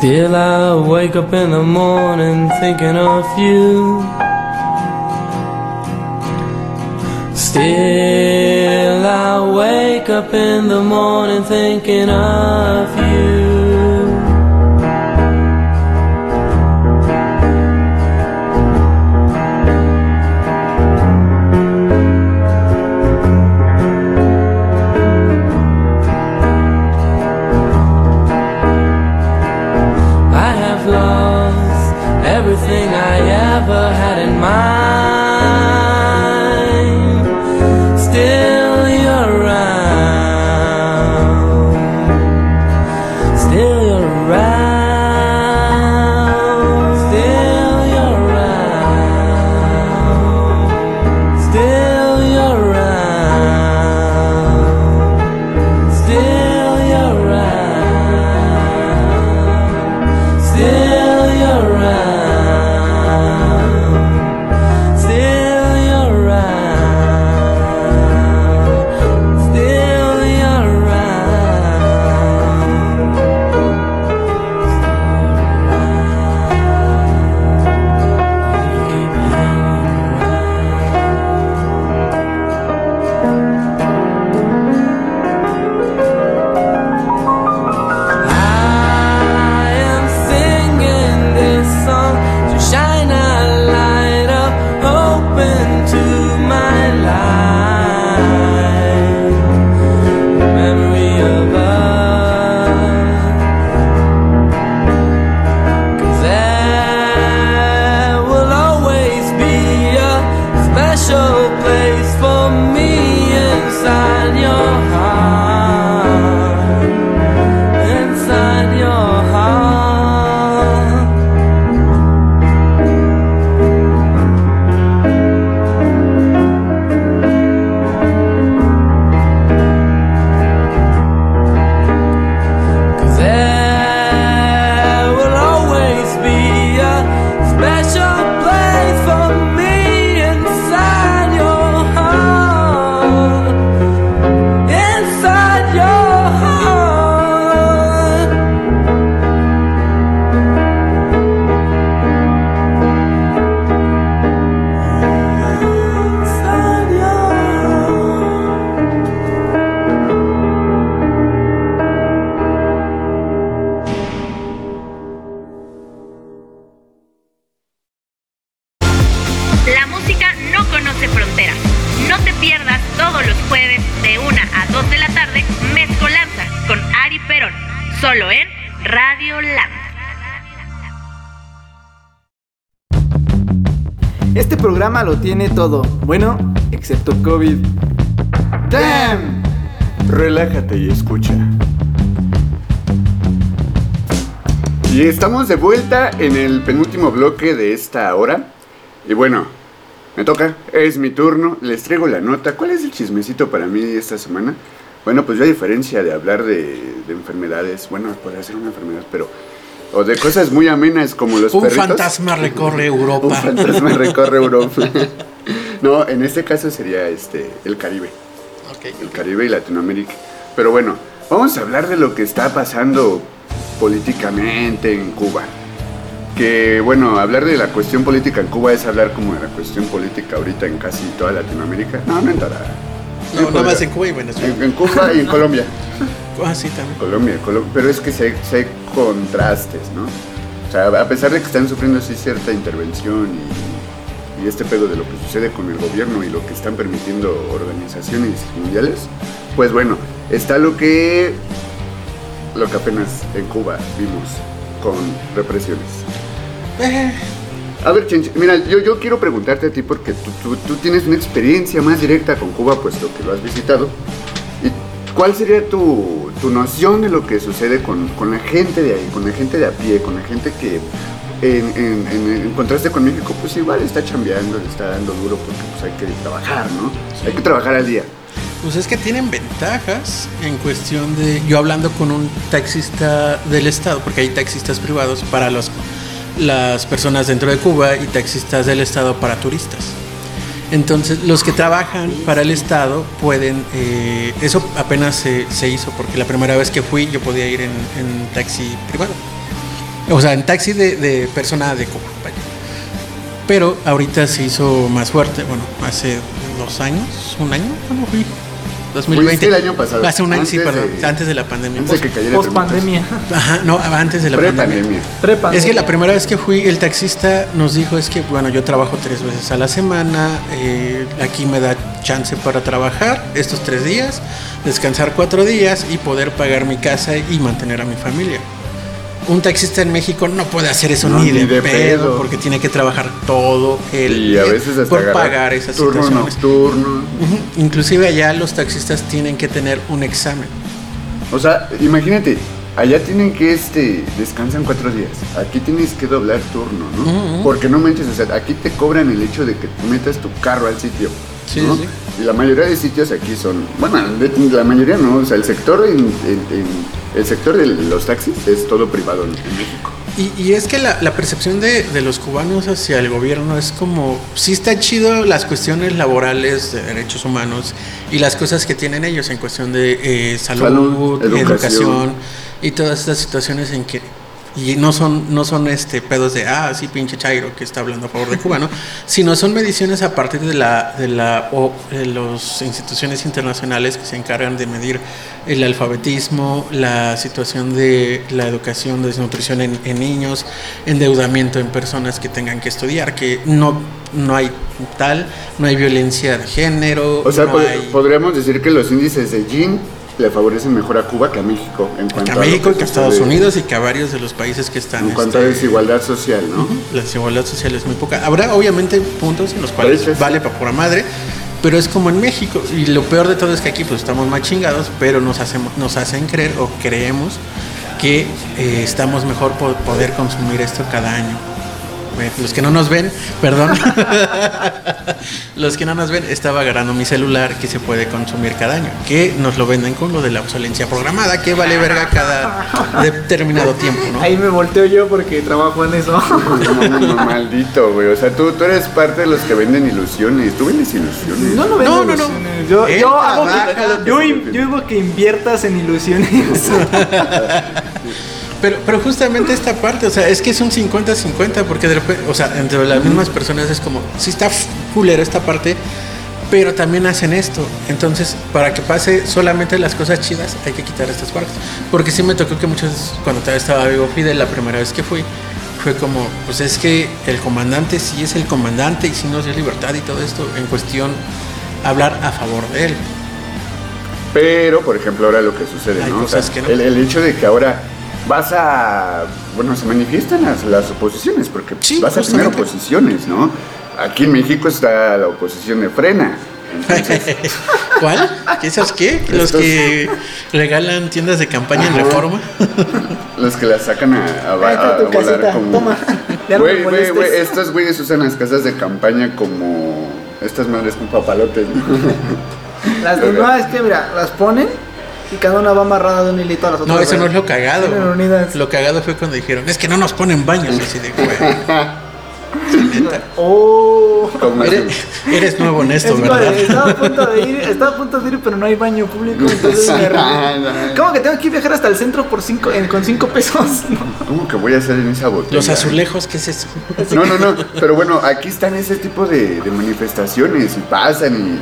Still, I wake up in the morning thinking of you. Still, I wake up in the morning thinking of you. Tiene todo. Bueno, excepto COVID. ¡Damn! Relájate y escucha. Y estamos de vuelta en el penúltimo bloque de esta hora. Y bueno, me toca, es mi turno, les traigo la nota. ¿Cuál es el chismecito para mí esta semana? Bueno, pues yo a diferencia de hablar de, de enfermedades, bueno, podría ser una enfermedad, pero... O de cosas muy amenas como los Un perritos. fantasma recorre Europa. Un fantasma recorre Europa. no, en este caso sería este el Caribe. El Caribe y Latinoamérica. Pero bueno, vamos a hablar de lo que está pasando políticamente en Cuba. Que bueno, hablar de la cuestión política en Cuba es hablar como de la cuestión política ahorita en casi toda Latinoamérica. No, no en toda. No, nada más en Cuba y Venezuela. En, en Cuba y en Colombia. Ah, sí, también. Colombia, Colo- pero es que se, se hay contrastes, ¿no? O sea, a pesar de que están sufriendo así cierta intervención y, y este pedo de lo que sucede con el gobierno y lo que están permitiendo organizaciones mundiales, pues bueno, está lo que lo que apenas en Cuba vimos con represiones. Eh, A ver, Chench, mira, yo, yo quiero preguntarte a ti porque tú, tú- tú tienes una experiencia más directa con Cuba, puesto que lo has visitado. ¿Y cuál sería tu, tu noción de lo que sucede con, con la gente de ahí, con la gente de a pie, con la gente que en, en- en- en contraste con México, pues igual está chambeando, le está dando duro porque pues hay que trabajar, ¿no? Hay que trabajar al día. Pues es que tienen ventajas en cuestión de. Yo hablando con un taxista del estado, porque hay taxistas privados para los, las personas dentro de Cuba y taxistas del estado para turistas. Entonces, los que trabajan para el estado pueden. eh, eso apenas se, se hizo, porque la primera vez que fui yo podía ir en, en taxi privado. O sea, en taxi de, de persona de vaya. Pero ahorita se hizo más fuerte. Bueno, hace dos años, un año, ¿cuándo fui? 2020. Fuiste el año pasado, Hace un año, sí, antes perdón. de- antes de la pandemia. Antes de que cayera Post pandemia. Ajá, no, antes de la pandemia. Pre-pandemia. Pre Es que la primera vez que fui, el taxista nos dijo es que, bueno, yo trabajo tres veces a la semana, eh, aquí me da chance para trabajar estos tres días, descansar cuatro días y poder pagar mi casa y mantener a mi familia. Un taxista en México no puede hacer eso No, ni, de, ni de pedo, pedo. porque tiene que trabajar todo el Y a día veces hasta por pagar esas turno situaciones. nocturno. Inclusive allá los taxistas tienen que tener un examen. O sea, imagínate, allá tienen que este descansan cuatro días. Aquí tienes que doblar turno, ¿no? Porque no manches, o sea, aquí te cobran el hecho de que metas tu carro al sitio. Sí, ¿no? sí. La mayoría de sitios aquí son, bueno, la mayoría no, o sea, el sector en, en- en- el sector de los taxis es todo privado en, en México. Y, y es que la, la percepción de, de los cubanos hacia el gobierno es como, sí está chido las cuestiones laborales, de derechos humanos y las cosas que tienen ellos en cuestión de eh, salud, Salud, educación. educación. y todas estas situaciones en que y no son no son este pedos de ah sí pinche chairo que está hablando a favor de Cuba no sino son mediciones a partir de la de la o de las instituciones internacionales que se encargan de medir el alfabetismo la situación de la educación desnutrición en, en niños endeudamiento en personas que tengan que estudiar que no no hay tal no hay violencia de género O sea, no pod- hay podríamos decir que los índices de Gini le favorecen mejor a Cuba que a México en cuanto que a México que a Estados Unidos y que a varios de los países que están En cuanto a este, desigualdad social, ¿no? La desigualdad social es muy poca. Habrá obviamente puntos en los cuales Países. vale para pura madre, pero es como en México. Y lo peor de todo es que aquí pues estamos más chingados, pero nos, hacemos, nos hacen creer o creemos que eh, estamos mejor por poder consumir esto cada año. Bueno, Los que no nos ven, perdón. Los que no nos ven, estaba agarrando mi celular que se puede consumir cada año. Que nos lo venden con lo de la obsolencia programada, que vale verga cada determinado tiempo, ¿no? Ahí me volteo yo porque trabajo en eso. No, no, no, maldito, güey. O sea, tú, tú eres parte de los que venden ilusiones. Tú vendes ilusiones. No, no, vendo No, no, no. ilusiones. Yo, Él yo hago que, yo, yo digo que inviertas en ilusiones. Pero, pero justamente esta parte, o sea, es que es un 50-50, porque de repente, o sea, entre las mismas personas es como, sí está culero esta parte, pero también hacen esto. Entonces, para que pase solamente las cosas chidas, hay que quitar estas partes. Porque sí me tocó que muchas, cuando todavía estaba vivo Fidel, la primera vez que fui, fue como, pues es que el comandante sí es el comandante y sí nos dio libertad y todo esto, en cuestión, hablar a favor de él. Pero, por ejemplo, ahora lo que sucede, ¿no? O sea, que no. el, el hecho de que ahora vas a. Bueno, se manifiestan las, las oposiciones, porque Sí, vas a tener oposiciones, ¿no? Aquí en México está la oposición de frena. Entonces, ¿Cuál? ¿Esos qué? Los Estos- que regalan tiendas de campaña en reforma. los que la sacan a, a, tu volar como. toma. Güey, güey, güey, estos güeyes usan las casas de campaña como. Estas madres con papalotes, ¿no? Las de, no, es que mira, las ponen y cada una va amarrada de un hilito a las otras. No, eso no es lo cagado. Lo cagado fue cuando dijeron, es que no nos ponen baños. Así de. Oh. Eres, nuevo en esto, Es ¿verdad? estaba a punto de ir, estaba a punto de ir, pero no hay baño público, entonces me ¿Cómo que tengo que viajar hasta el centro por cinco, en- con cinco pesos? No. ¿Cómo que voy a hacer en esa botella? Los azulejos, ¿qué es eso? No, no, no. Pero bueno, aquí están ese tipo de, de manifestaciones y pasan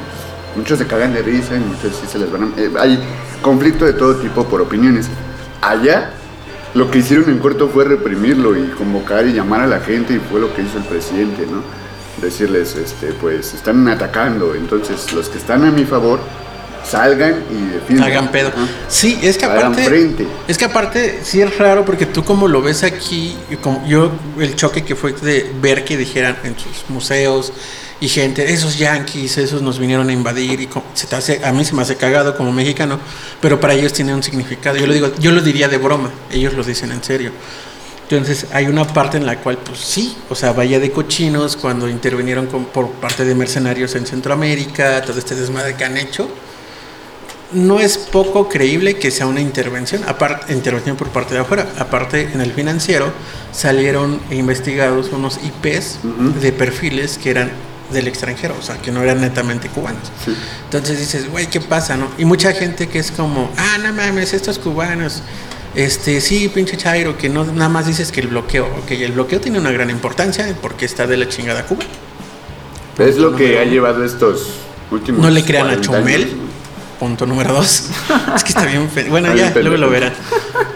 y muchos se cagan de risa y muchos sí se les van a... eh, hay conflicto de todo tipo por opiniones. Allá, lo que hicieron en corto fue reprimirlo y convocar y llamar a la gente y fue lo que hizo el presidente, ¿no? Decirles, este, pues, están atacando, entonces los que están a mi favor, salgan y defiendan. Hagan pedo. Ajá. Sí, es que aparte. frente. Es que aparte, sí es raro porque tú, como lo ves aquí, como yo, el choque que fue de ver que dijeran en sus museos y gente, esos yankees, esos nos vinieron a invadir y co- se te hace, a mí se me hace cagado como mexicano, pero para ellos tiene un significado. Yo lo digo, yo lo diría de broma, ellos lo dicen en serio. Entonces hay una parte en la cual, pues sí, o sea, vaya de cochinos cuando intervinieron con- por parte de mercenarios en Centroamérica, todo este desmadre que han hecho. No es poco creíble que sea una intervención, aparte, intervención por parte de afuera. Aparte, en el financiero salieron investigados unos IPs de perfiles que eran del extranjero, o sea, que no eran netamente cubanos. Sí. Entonces dices, güey, ¿qué pasa, no? Y mucha gente que es como, ah, no mames, estos cubanos, este, sí, pinche Chairo, que no nada más dices que el bloqueo, ok, el bloqueo tiene una gran importancia porque está de la chingada Cuba. Es lo que ha llevado estos últimos No le crean a 40 Chumel. años, ¿no? Punto número dos. es que está bien. fe- Bueno, ya, pendejo. luego lo verán.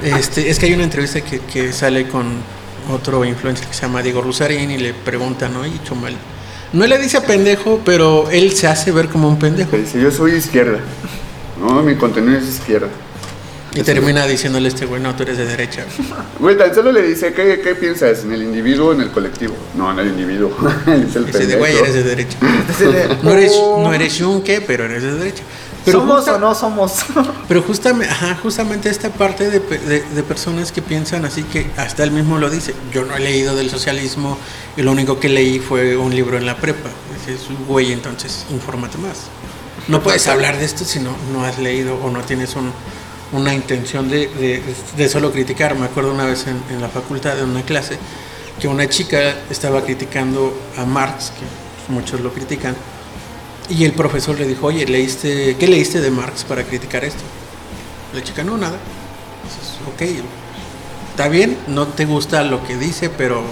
Este, es que hay una entrevista que, que sale con otro influencer que se llama Diego Rusarín y le preguntan, ¿no? Y Chumel. No le dice pendejo, pero él se hace ver como un pendejo. Dice, yo soy izquierda. No, mi contenido es izquierda. Y termina diciéndole a este güey, no, tú eres de derecha. Güey, tan solo le dice, ¿qué, qué piensas? ¿En el individuo o en el colectivo? No, en el individuo. es el Ese de güey, pendejo. eres de derecha. No eres, oh, no eres yunque, pero eres de derecha. Pero ¿Somos justa- o no somos? Pero justamente, ajá, justamente esta parte de, de- de personas que piensan así que hasta él mismo lo dice. Yo no he leído del socialismo y lo único que leí fue un libro en la prepa. Dices, güey, entonces infórmate más. No puedes hablar de esto si no, no has leído o no tienes un- una intención de, de- de solo criticar. Me acuerdo una vez en, en la facultad, en una clase, que una chica estaba criticando a Marx, que muchos lo critican, y el profesor le dijo, oye, ¿leíste, ¿qué leíste de Marx para criticar esto? La chica, no, nada. Dices, ok, está bien, no te gusta lo que dice, pero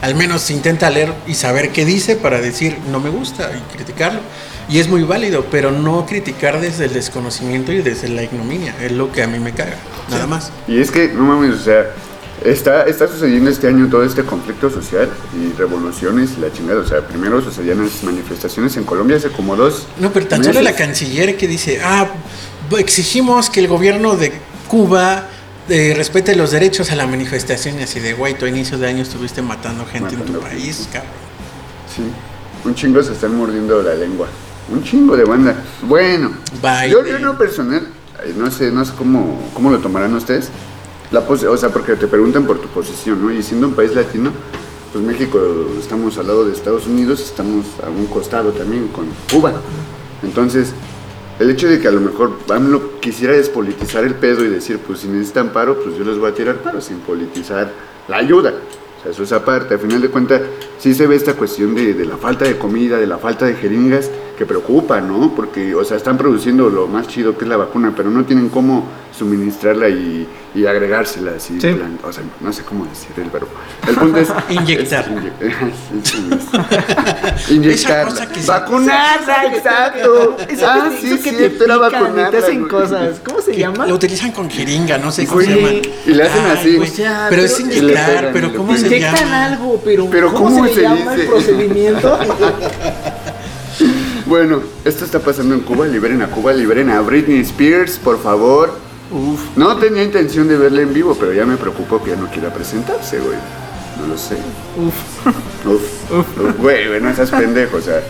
al menos intenta leer y saber qué dice para decir, no me gusta y criticarlo. Y es muy válido, pero no criticar desde el desconocimiento y desde la ignominia. Es lo que a mí me caga, nada más. Y es que, no mames, o sea, está, está sucediendo este año todo este conflicto social y revoluciones y la chingada. O sea, primero sucedían las manifestaciones en Colombia hace como dos. No, pero tan solo la canciller que dice, ah, exigimos que el gobierno de Cuba eh, respete los derechos a la manifestación y así de, güey, tú a inicio de año estuviste matando gente en tu Matando país, cabrón. Sí, un chingo se están mordiendo la lengua. Un chingo de banda. Bueno, Bye. yo, yo en lo personal, eh, no sé, no sé cómo, cómo lo tomarán ustedes. La o sea, porque te preguntan por tu posición, ¿no? Y siendo un país latino, pues México estamos al lado de Estados Unidos, estamos a un costado también con Cuba. Entonces, el hecho de que a lo mejor AMLO quisiera despolitizar el pedo y decir, pues si necesitan paro, pues yo les voy a tirar paro sin politizar la ayuda. O sea, eso es aparte. A final de cuentas, sí se ve esta cuestión de, de la falta de comida, de la falta de jeringas, que preocupa, ¿no? Porque, o sea, están produciendo lo más chido que es la vacuna, pero no tienen cómo suministrarla y, y agregársela así. Sí. plan- o sea, no sé cómo decir el verbo. El punto es... Inyectar. es que se- Vacunarla, exacto. Ah, sí, que sí, te era pican y te vacunarla, hacen cosas. ¿Cómo se Que llama? Lo utilizan con jeringa, no sé cómo se llama. y le hacen así. pero es pero- inyectar, pegan, pero ¿cómo se Inyectan llama? algo, pero, Pero ¿cómo, ¿cómo se, se llama dice? el procedimiento? Bueno, esto está pasando en Cuba. Liberen a Cuba, liberen a Britney Spears, por favor. Uf. No tenía intención de verla en vivo, pero ya me preocupó que ya no quiera presentarse, güey. No lo sé. Uf. Uf, uf, güey, güey, no seas pendejo, o sea,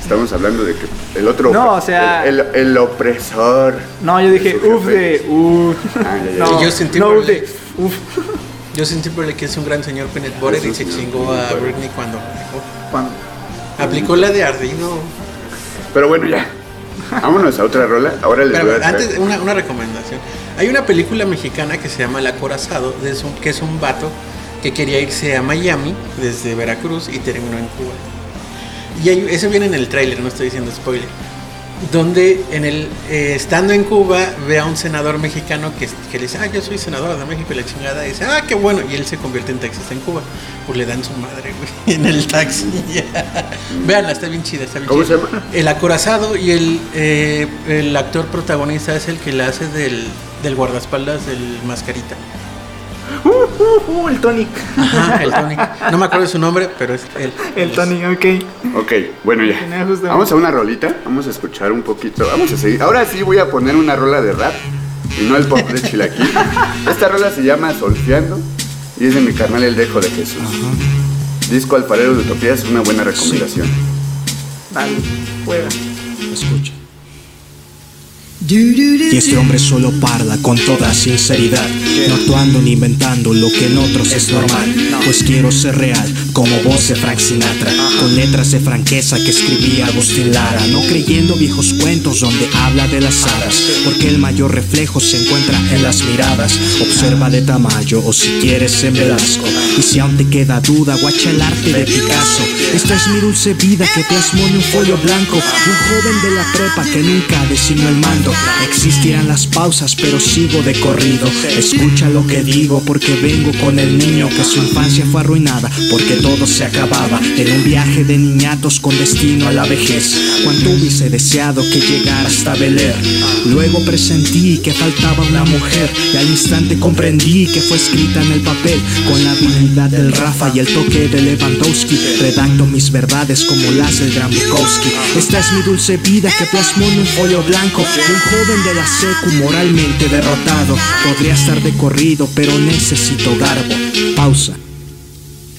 estamos hablando de que el otro... No, o sea- El, el- el opresor. No, yo dije, de uf de, uf. Ah, ya, ya, No, ya. Yo sentí no, uf de, uf. Yo sentí por el que es un gran señor peanut butter y se chingó a. Britney cuando aplicó. Cuando- Aplicó la de ardido. Pero bueno, ya. Vámonos a otra rola. Ahora les Pero voy a traer- antes, una, una recomendación. Hay una película mexicana que se llama El Acorazado, que es un vato que quería irse a Miami desde Veracruz y terminó en Cuba. Y hay- eso viene en el tráiler, no estoy diciendo spoiler. Donde en el eh, estando en Cuba ve a un senador mexicano que, que le dice, ah, yo soy senador de México y la chingada, y dice, ah, qué bueno, y él se convierte en taxista en Cuba, pues le dan su madre, güey, en el taxi. Veanla, está bien chida, está bien ¿Cómo chida. se llama? El acorazado y el, eh, el actor protagonista es el que le hace del, del guardaespaldas del mascarita. Uh, uh, uh, el Tony. Ajá, el Tony. No me acuerdo de su nombre, pero es él. El Tony, ok. Ok, bueno ya. Vamos a una rolita, vamos a escuchar un poquito, vamos a seguir. Ahora sí voy a poner una rola de rap y no el pop de Chilaquil. Esta rola se llama Solfeando y es de mi carnal El Dejo de Jesús. Disco Alfarero de Utopía es una buena recomendación. Dale, juega. Escucha. Y este hombre solo parla con toda sinceridad, no actuando ni inventando lo que en otros es normal. Pues quiero ser real, como voz de Frank Sinatra, con letras de franqueza que escribía Agustín Lara, no creyendo viejos cuentos donde habla de las hadas, porque el mayor reflejo se encuentra en las miradas. Observa de Tamayo o si quieres en Velasco, y si aún te queda duda, guacha el arte de Picasso. Esta es mi dulce vida que plasmó en un folio blanco, un joven de la prepa que nunca designó el mando. Existirán las pausas, pero sigo de corrido. Escucha lo que digo, porque vengo con el niño que su infancia fue arruinada, porque todo se acababa en un viaje de niñatos con destino a la vejez. Cuánto hubiese deseado que llegara hasta Bel Air. Luego presentí que faltaba una mujer, y al instante comprendí que fue escrita en el papel con la habilidad del Rafa y el toque de Lewandowski. Redacto mis verdades como las del gran Bukowski. Esta es mi dulce vida que plasmó en un folio blanco un joven de la secu moralmente derrotado. Podría estar de corrido, pero necesito garbo. Pausa.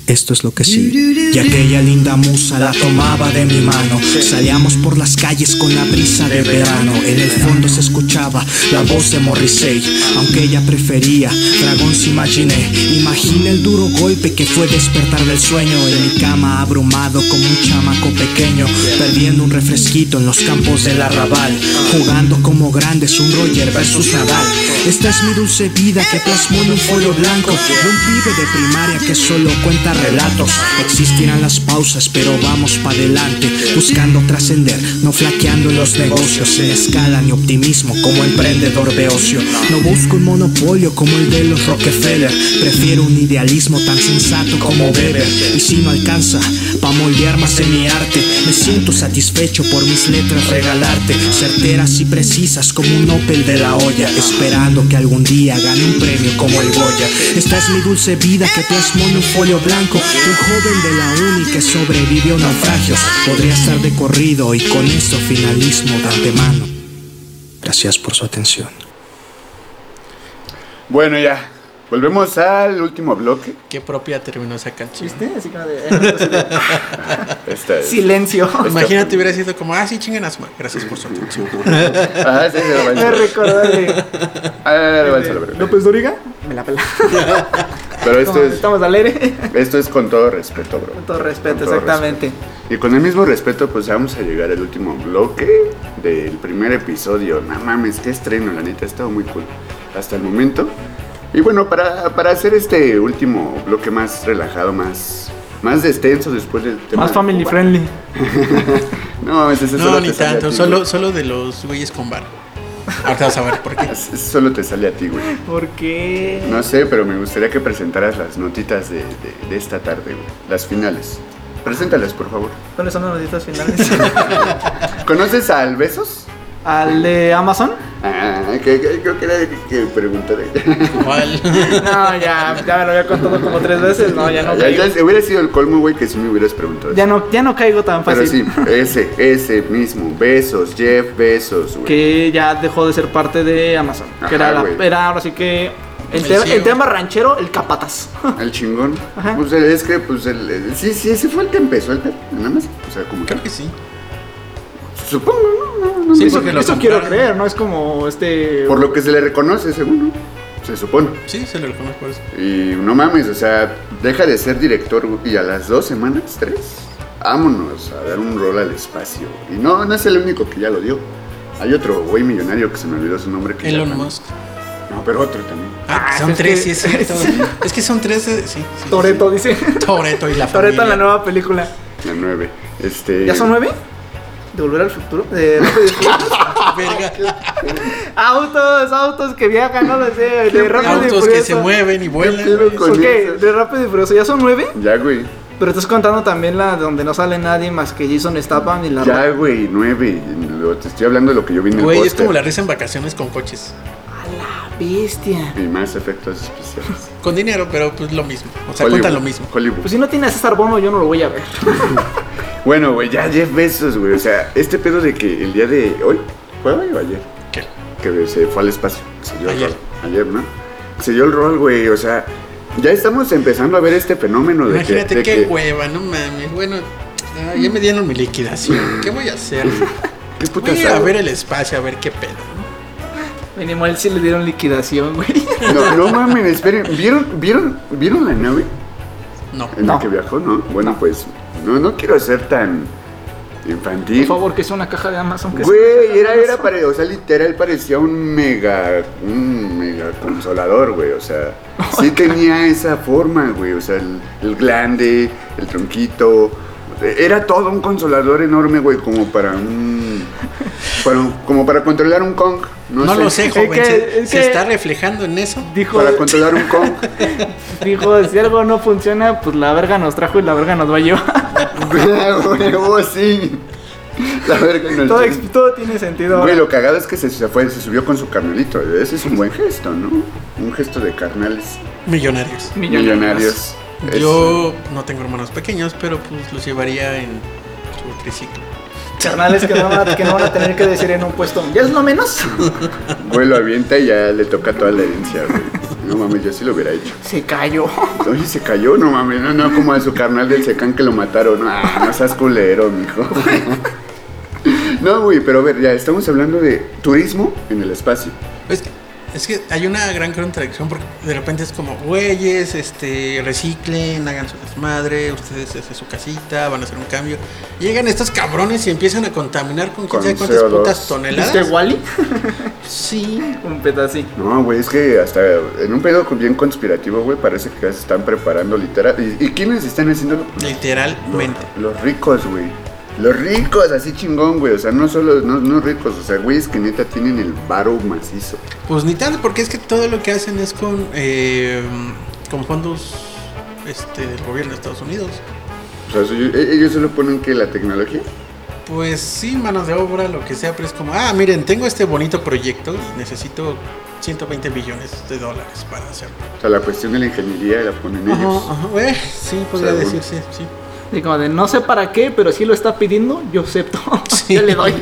Esto es lo que sí. Y aquella linda musa la tomaba de mi mano. Salíamos por las calles con la brisa de verano. En el fondo se escuchaba la voz de Morrissey. Aunque ella prefería Dragons Imaginé. Imagina el duro golpe que fue despertar del sueño. En mi cama abrumado como un chamaco pequeño. Perdiendo un refresquito en los campos del arrabal. Jugando como grandes un Roger versus Nadal. Esta es mi dulce vida que plasmó en un folio blanco. De un pibe de primaria que solo cuenta relatos. Existirán las pausas, pero vamos para adelante. Buscando trascender, no flaqueando en los negocios. Sin escala ni optimismo como emprendedor de ocio. No busco un monopolio como el de los Rockefeller. Prefiero un idealismo tan sensato como Weber. Y si no alcanza, pa' moldear más en mi arte. Me siento satisfecho por mis letras regalarte. Certeras y precisas como un Opel de la olla. Esperando que algún día gane un premio como el Goya. Esta es mi dulce vida que plasmó en un folio blanco. Un joven de la uni que sobrevivió naufragios. Podría estar de corrido y con esto finalismo de antemano. Gracias por su atención. Bueno ya, volvemos al último bloque. Qué propia terminó esa canción. ¿Viste? Así como de. eh, Esta es- Silencio. Imagínate hubiera sido como, ah, sí, chinguen a su. Gracias por su atención. Ah, sí, sí, Me recordaré. Ah, verdad. López Doriga, me la pela. Pero esto es, Estamos al aire. esto es con todo respeto, bro. Con todo respeto, Con todo exactamente. Y con el mismo respeto, pues vamos a llegar al último bloque del primer episodio. No mames, qué estreno, la neta, ha estado muy cool hasta el momento. Y bueno, para, para hacer este último bloque más relajado, más, más extenso después del tema. Más family friendly. No mames, ese No, solo ni tanto. Solo, solo de los güeyes con bar. Ahorita vas a ver por qué. Solo te sale a ti, güey. ¿Por qué? No sé, pero me gustaría que presentaras las notitas de, de- de esta tarde, güey. Las finales. Preséntalas, por favor. ¿Cuáles son las noticias finales? ¿Conoces al Besos? ¿Al de Amazon? Ah, que, creo era el que preguntaré. ¿Cuál? No, ya, ya me lo había contado como tres veces. No, ya no Ya, caigo. ya hubiera sido el colmo, güey, que si me hubieras preguntado. Ya no, ya no caigo tan Pero fácil. sí, ese, ese mismo. Besos, Jeff Besos, güey. Que ya dejó de ser parte de Amazon. Ajá, que era, la- era ahora sí que. El, te- el tema ranchero, el capataz. El chingón. Ajá. Pues es que, pues, el, el- sí, sí, ese fue el que empezó el nada más. O sea, como que. Creo que sí. Supongo, ¿no? no, no Sí, sé. eso eso quiero creer, ¿no? Es como este. Por lo que se le reconoce, según, ¿no? Se supone. Sí, se lo reconozco por eso. Y no mames, o sea, deja de ser director güey, y a las dos semanas, tres, vámonos a dar un rol al espacio. Y no, no es el único que ya lo dio. Hay otro güey millonario que se me olvidó su nombre. Que Elon Musk. No, pero otro también. Ah, Ah, son es tres, que- sí, es cierto. Es que son tres, eh, sí. sí, Toreto, dice. Toreto y la Toreto familia. en la nueva película. La nueve. Este. ¿Ya son nueve? ¿De volver al futuro? De Rápido y Furioso. Verga. autos, autos que viajan, no lo sé. De Rápido y Autos que se mueven y vuelan. Ok, de Rápido y Furioso. ¿Ya son nueve? Ya, güey. Pero estás contando también la donde no sale nadie más que Jason Statham y la Ya, güey, nueve. Lo- Te estoy hablando de lo que yo vi en el Güey, es póster. como la risa en vacaciones con coches. bestia. Y más efectos especiales. Con dinero, pero pues lo mismo. O sea, Hollywood, cuentan lo mismo. Hollywood. Pues si no tiene a César Bono, yo no lo voy a ver. Bueno, güey, ya Jeff Bezos, güey. O sea, este pedo de que el día de hoy, ¿fue hoy o ayer? ¿Qué? Que se fue al espacio. Se dio el Ayer. rol. Ayer, ¿no? Se dio el rol, güey. O sea, ya estamos empezando a ver este fenómeno de Imagínate que. de qué que- hueva, no mames. Bueno, ah, ya me dieron mi liquidación. ¿Qué voy a hacer? ¿Qué putas Voy a ver el espacio, a ver qué pedo. ¿no? Mínimo a él sí le dieron liquidación, güey. No, no mames, esperen. ¿Vieron, vieron, ¿vieron la nave No. en No. la que viajó, no? Bueno, pues, no, no quiero ser tan Por infantil. favor, que es una caja de Amazon. Que Güey, era, era pare- o sea, literal parecía un mega, un mega consolador, güey, o sea, sí tenía esa forma, güey, o sea, el, el glande, el tronquito, era todo un consolador enorme, güey, como para un, para un- como para controlar un Kong, no, No sé, lo sé, Es joven. que- se es se que- está reflejando en eso. Dijo, para controlar un Kong, dijo, si algo no funciona, pues la verga nos trajo y la verga nos va a llevar. sí, la verga no todo, todo tiene sentido. Güey, lo cagado es que se, se fue, se subió con su carnalito, ese es un buen gesto, ¿no? Un gesto de carnales Millonarios. millonarios. Es- Yo no tengo hermanos pequeños, pero pues los llevaría en su triciclo. Carnales que no, van a, que no van a tener que decir en un puesto. ¿Ya es lo menos? Güey, lo avienta y ya le toca toda la herencia, güey. No mames, yo sí lo hubiera hecho. Se cayó. Oye, se cayó, no mames, no, no, como a su carnal del secán que lo mataron. Ah, no seas culero, mijo. No, güey, pero a ver, ya estamos hablando de turismo en el espacio. Es que, es que hay una gran contradicción porque de repente es como, güeyes, este, reciclen, hagan su desmadre, ustedes hacen su casita, van a hacer un cambio. Llegan estos cabrones y empiezan a contaminar con quién sabe cuántas CO2. putas toneladas. ¿Viste Wally? Sí. Un pedacito. No, güey, es que hasta en un pedo bien conspirativo, güey, parece que ya se están preparando literal. ¿Y, y quiénes están haciéndolo? Literalmente. Los, los ricos, güey. Los ricos, así chingón, güey. O sea, no solo, no, no ricos, o sea, güeyes que neta tienen el varo macizo. Pues ni tanto, porque es que todo lo que hacen es con, eh, con fondos este, del gobierno de Estados Unidos. O sea, e- ellos solo ponen que la tecnología. Pues sí, manos de obra, lo que sea, pero es como, ah, miren, tengo este bonito proyecto y necesito 120 billones de dólares para hacerlo. O sea, la cuestión de la ingeniería la ponen Ajá, ellos. ajá, eh, sí, podría Según. decirse, sí. Y como de no sé para qué, pero si lo está pidiendo, yo acepto. Sí. yo le doy.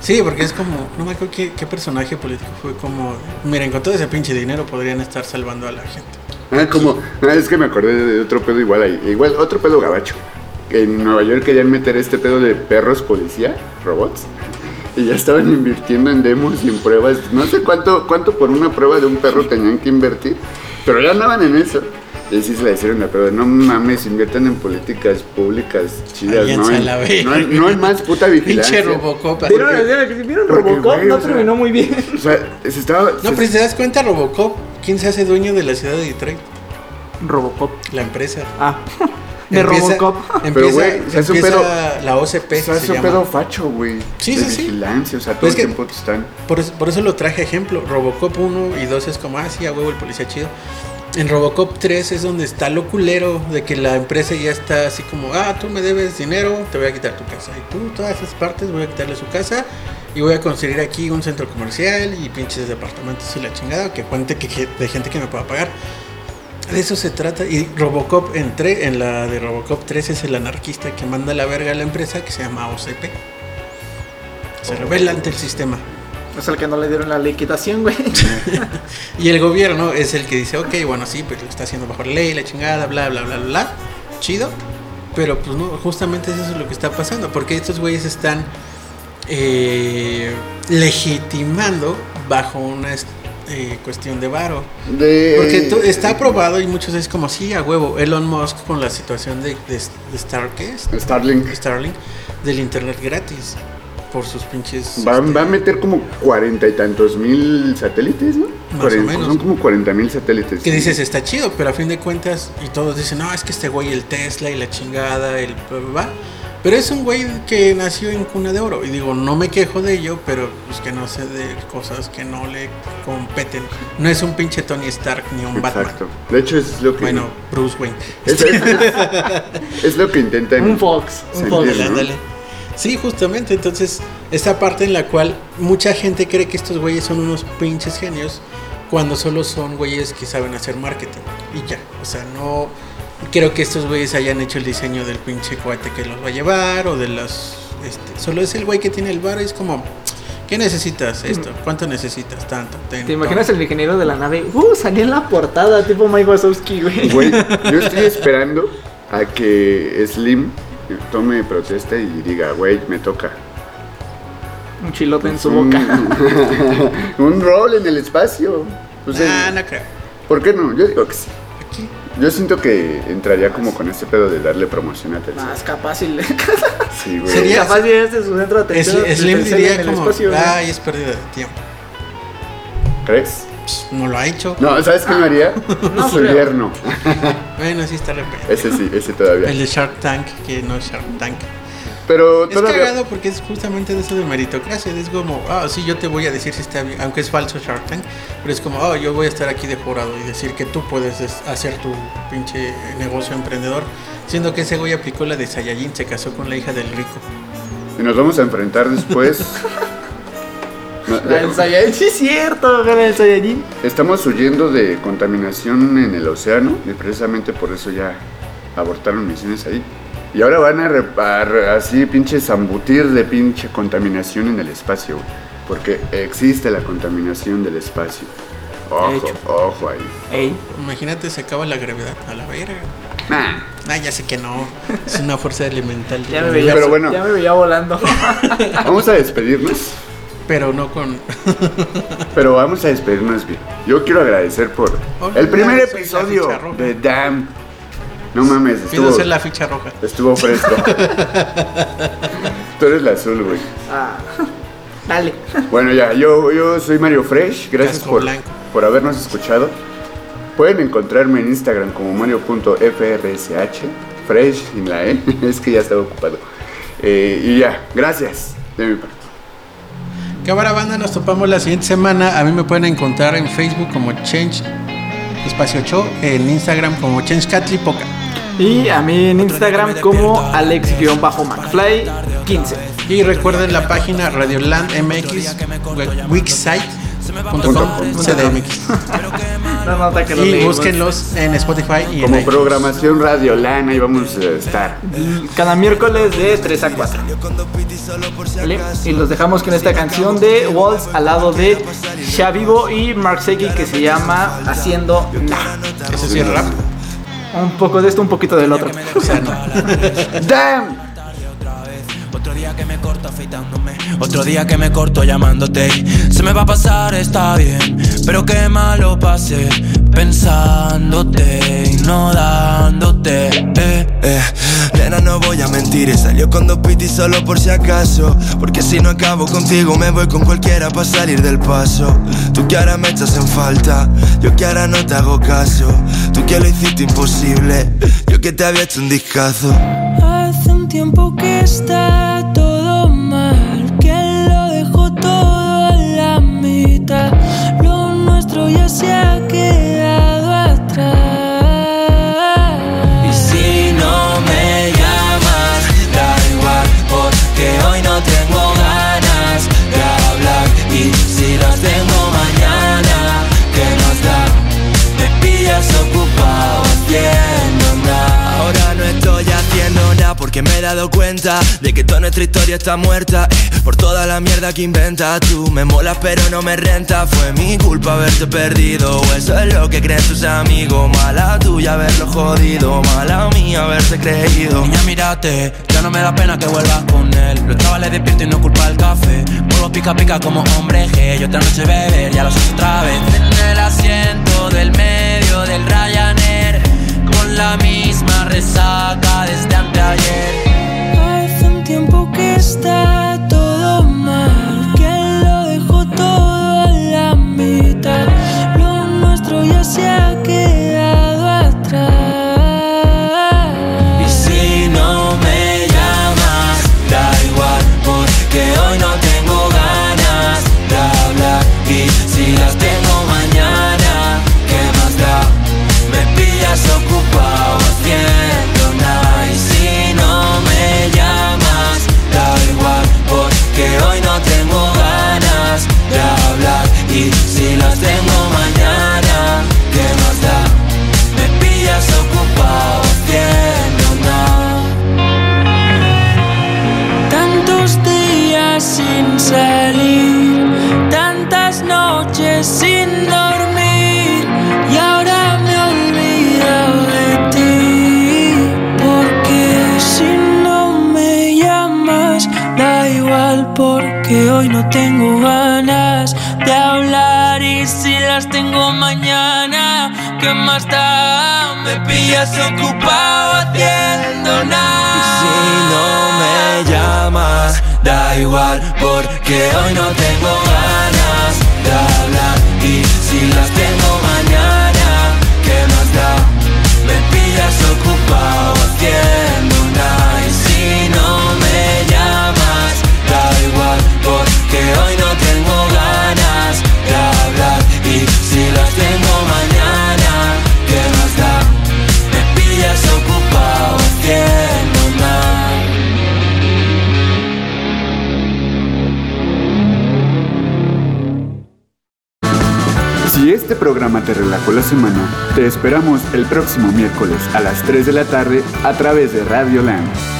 Sí, porque es como, no me acuerdo qué, qué personaje político fue como, miren, con todo ese pinche dinero podrían estar salvando a la gente. Ah, como, ah, es que me acordé de otro pedo igual ahí. Igual, otro pedo gabacho. En Nueva York querían meter este pedo de perros policía, robots. Y ya estaban invirtiendo en demos y en pruebas. No sé cuánto, cuánto por una prueba de un perro tenían que invertir. Pero ya andaban en eso. Y sí se la hicieron la prueba. No mames, inviertan en políticas públicas chidas. No la verga. no, en más puta vigilancia. Pinche Robocop. ¿Vieron, ¿vieron- ¿vieron porque, Robocop? güey, no o sea, terminó muy bien. O sea, se estaba... No, se- pero si te das cuenta, Robocop, ¿quién se hace dueño de la ciudad de Detroit? Robocop. La empresa. Ah. De Empieza- Robocop. Empieza, güey, se hace un pedo- la OCP. se hace se un llama. pedo facho, güey. Sí, de sí, sí. vigilancia, o sea, todo Pues el es que- tiempo están... Por eso, por eso lo traje ejemplo. Robocop 1 y 2 es como, ah, sí, a huevo el policía chido. En Robocop 3 es donde está lo culero de que la empresa ya está así como, ah, tú me debes dinero, te voy a quitar tu casa. Y tú, todas esas partes, voy a quitarle su casa y voy a construir aquí un centro comercial y pinches departamentos y la chingada, que cuente que, que- de gente que me pueda pagar. De eso se trata. Y Robocop entré en la de Robocop 3 es el anarquista que manda la verga a la empresa que se llama OCP. Se revela ante el sistema. Es el que no le dieron la liquidación, güey. Y el gobierno es el que dice, ok, bueno, sí, pues lo está haciendo bajo la ley, la chingada, bla, bla, bla, bla, bla. Chido. Pero pues no, justamente eso es lo que está pasando. Porque estos güeyes están eh, legitimando bajo una eh, cuestión de varo. De... Porque está aprobado y muchos es como, sí, a huevo. Elon Musk con la situación de, de, de Star, ¿qué es? Starlink. Starlink, del internet gratis. Por sus pinches. Va, este, va a meter como cuarenta y tantos mil satélites, ¿no? Más o Cuaren- menos. Son como cuarenta mil satélites. Que dices, está chido, pero a fin de cuentas, y todos dicen, no, es que este güey, el Tesla y la chingada, el bla". Pero es un güey que nació en cuna de oro. Y digo, no me quejo de ello, pero pues que no sé de cosas que no le competen. No es un pinche Tony Stark ni un Batman. Exacto. De hecho, es lo que. Bueno, Bruce Wayne. Es, es- es lo que intentan. Un Fox, un Fox. ¿no? ándale. Sí, justamente. Entonces, esta parte en la cual mucha gente cree que estos güeyes son unos pinches genios, cuando solo son güeyes que saben hacer marketing. Y ya. O sea, no creo que estos güeyes hayan hecho el diseño del pinche cohete que los va a llevar o de las. Este, solo es el güey que tiene el bar. Es como, ¿qué necesitas esto? ¿Cuánto necesitas? Tanto. ten, ¿Te imaginas el ingeniero de la nave? Uh, salí en la portada, tipo Mike Wazowski, güey. Güey, yo estoy esperando a que Slim tome protesta y diga, güey, me toca. Un chilote en su Un- boca. un rol en el espacio. Pues, Ah, no creo. ¿Por qué no? Yo digo que sí. Aquí. Yo siento que entraría como con este pedo de darle promoción a Telcel. Más capaz y le... Sí, güey. Sería- capaz este es su centro de Es- atención. Slim Telcel diría en el como, espacio, ay, es pérdida de tiempo. ¿Crees? Pues, no lo ha hecho. No, ¿sabes qué me haría? No Su creo. yerno. Bueno, sí está repente. Ese sí, ese todavía. El de Shark Tank, que no es Shark Tank. Pero Es todavía. cagado porque es justamente de eso de meritocracia. Es como, ah, sí, yo te voy a decir si está bien, aunque es falso Shark Tank, pero es como, oh, yo voy a estar aquí de jurado y decir que tú puedes es- hacer tu pinche negocio emprendedor. Siendo que ese güey aplicó la de Saiyajin, se casó con la hija del rico. Y nos vamos a enfrentar después. Del Saiyajin, sí es cierto, güey, el Saiyajin. Estamos huyendo de contaminación en el océano y precisamente por eso ya abortaron misiones ahí. Y ahora van a, rep- a re- así pinche zambutir de pinche contaminación en el espacio, güey. porque existe la contaminación del espacio. Ojo, ojo ahí. Ey, Imagínate, se acaba la gravedad a la verga. Nah, Ah, ya sé que no. Es una fuerza elemental. ya me veía, Pero bueno. ya me veía volando. vamos a despedirnos, Pero no con. pero vamos a despedirnos bien. Yo quiero agradecer por Hola, el primer episodio de Damn. No mames, Pido estuvo, ser la ficha roja. estuvo fresco. Tú eres la azul, güey. Ah, dale. Bueno, ya, yo, yo soy Mario Fresh. Gracias Casco por, blanco. por habernos escuchado. Pueden encontrarme en Instagram como mario.frsh. Fresh sin la E. es que ya estaba ocupado. Eh, y ya, gracias. De mi parte. Cámara Banda, nos topamos la siguiente semana. A mí me pueden encontrar en Facebook como Change Espacio 8, en Instagram como Change Catlipoca. Y a mí en Instagram como Alex-McFly15. Y recuerden la página Radioland MX, wixsite.com, CDMX. No nota que lo Y búsquenlos en Spotify y Como en programación radiolana ahí vamos a estar. Cada miércoles de 3 a 4. ¿Vale? Y los dejamos con esta canción de Waltz al lado de Shavivo y Mark Seki que se llama Haciendo Nada. Eso sí es rap. Un poco de esto, un poquito del otro. O sea, no. ¡Damn! Otro día que me corto afeitándome Otro día que me corto llamándote y Se me va a pasar, está bien. Pero qué malo pasé Pensándote y no dándote. Eh, eh. Nena, no voy a mentir Salió con dos pitis solo por si acaso. Porque si no acabo contigo Me voy con cualquiera para salir del paso. Tú que ahora me echas en falta Yo que ahora no te hago caso. Tú que lo hiciste imposible Yo que te había hecho un discazo. Hace un tiempo que está todo ya se ha quedado dado cuenta de que toda nuestra historia está muerta. eh, por toda la mierda que inventas tú. Me molas pero no me renta. Fue mi culpa haberte perdido. O eso es lo que creen tus amigos. Mala tuya haberlo jodido. Mala mía haberse creído. Niña, mírate, ya no me da pena que vuelvas con él. Los chavales despierto y no culpa el café. Vuelvo pica pica como hombre G. Y otra noche beber, ya lo sé otra vez. En el asiento del medio del Ryanair. Con la misma resaca desde anteayer está todo mal, que lo dejó todo a la mitad. Lo nuestro ya se ha programa Te la Semana, te esperamos el próximo miércoles a las 3 de la tarde a través de Radio Land.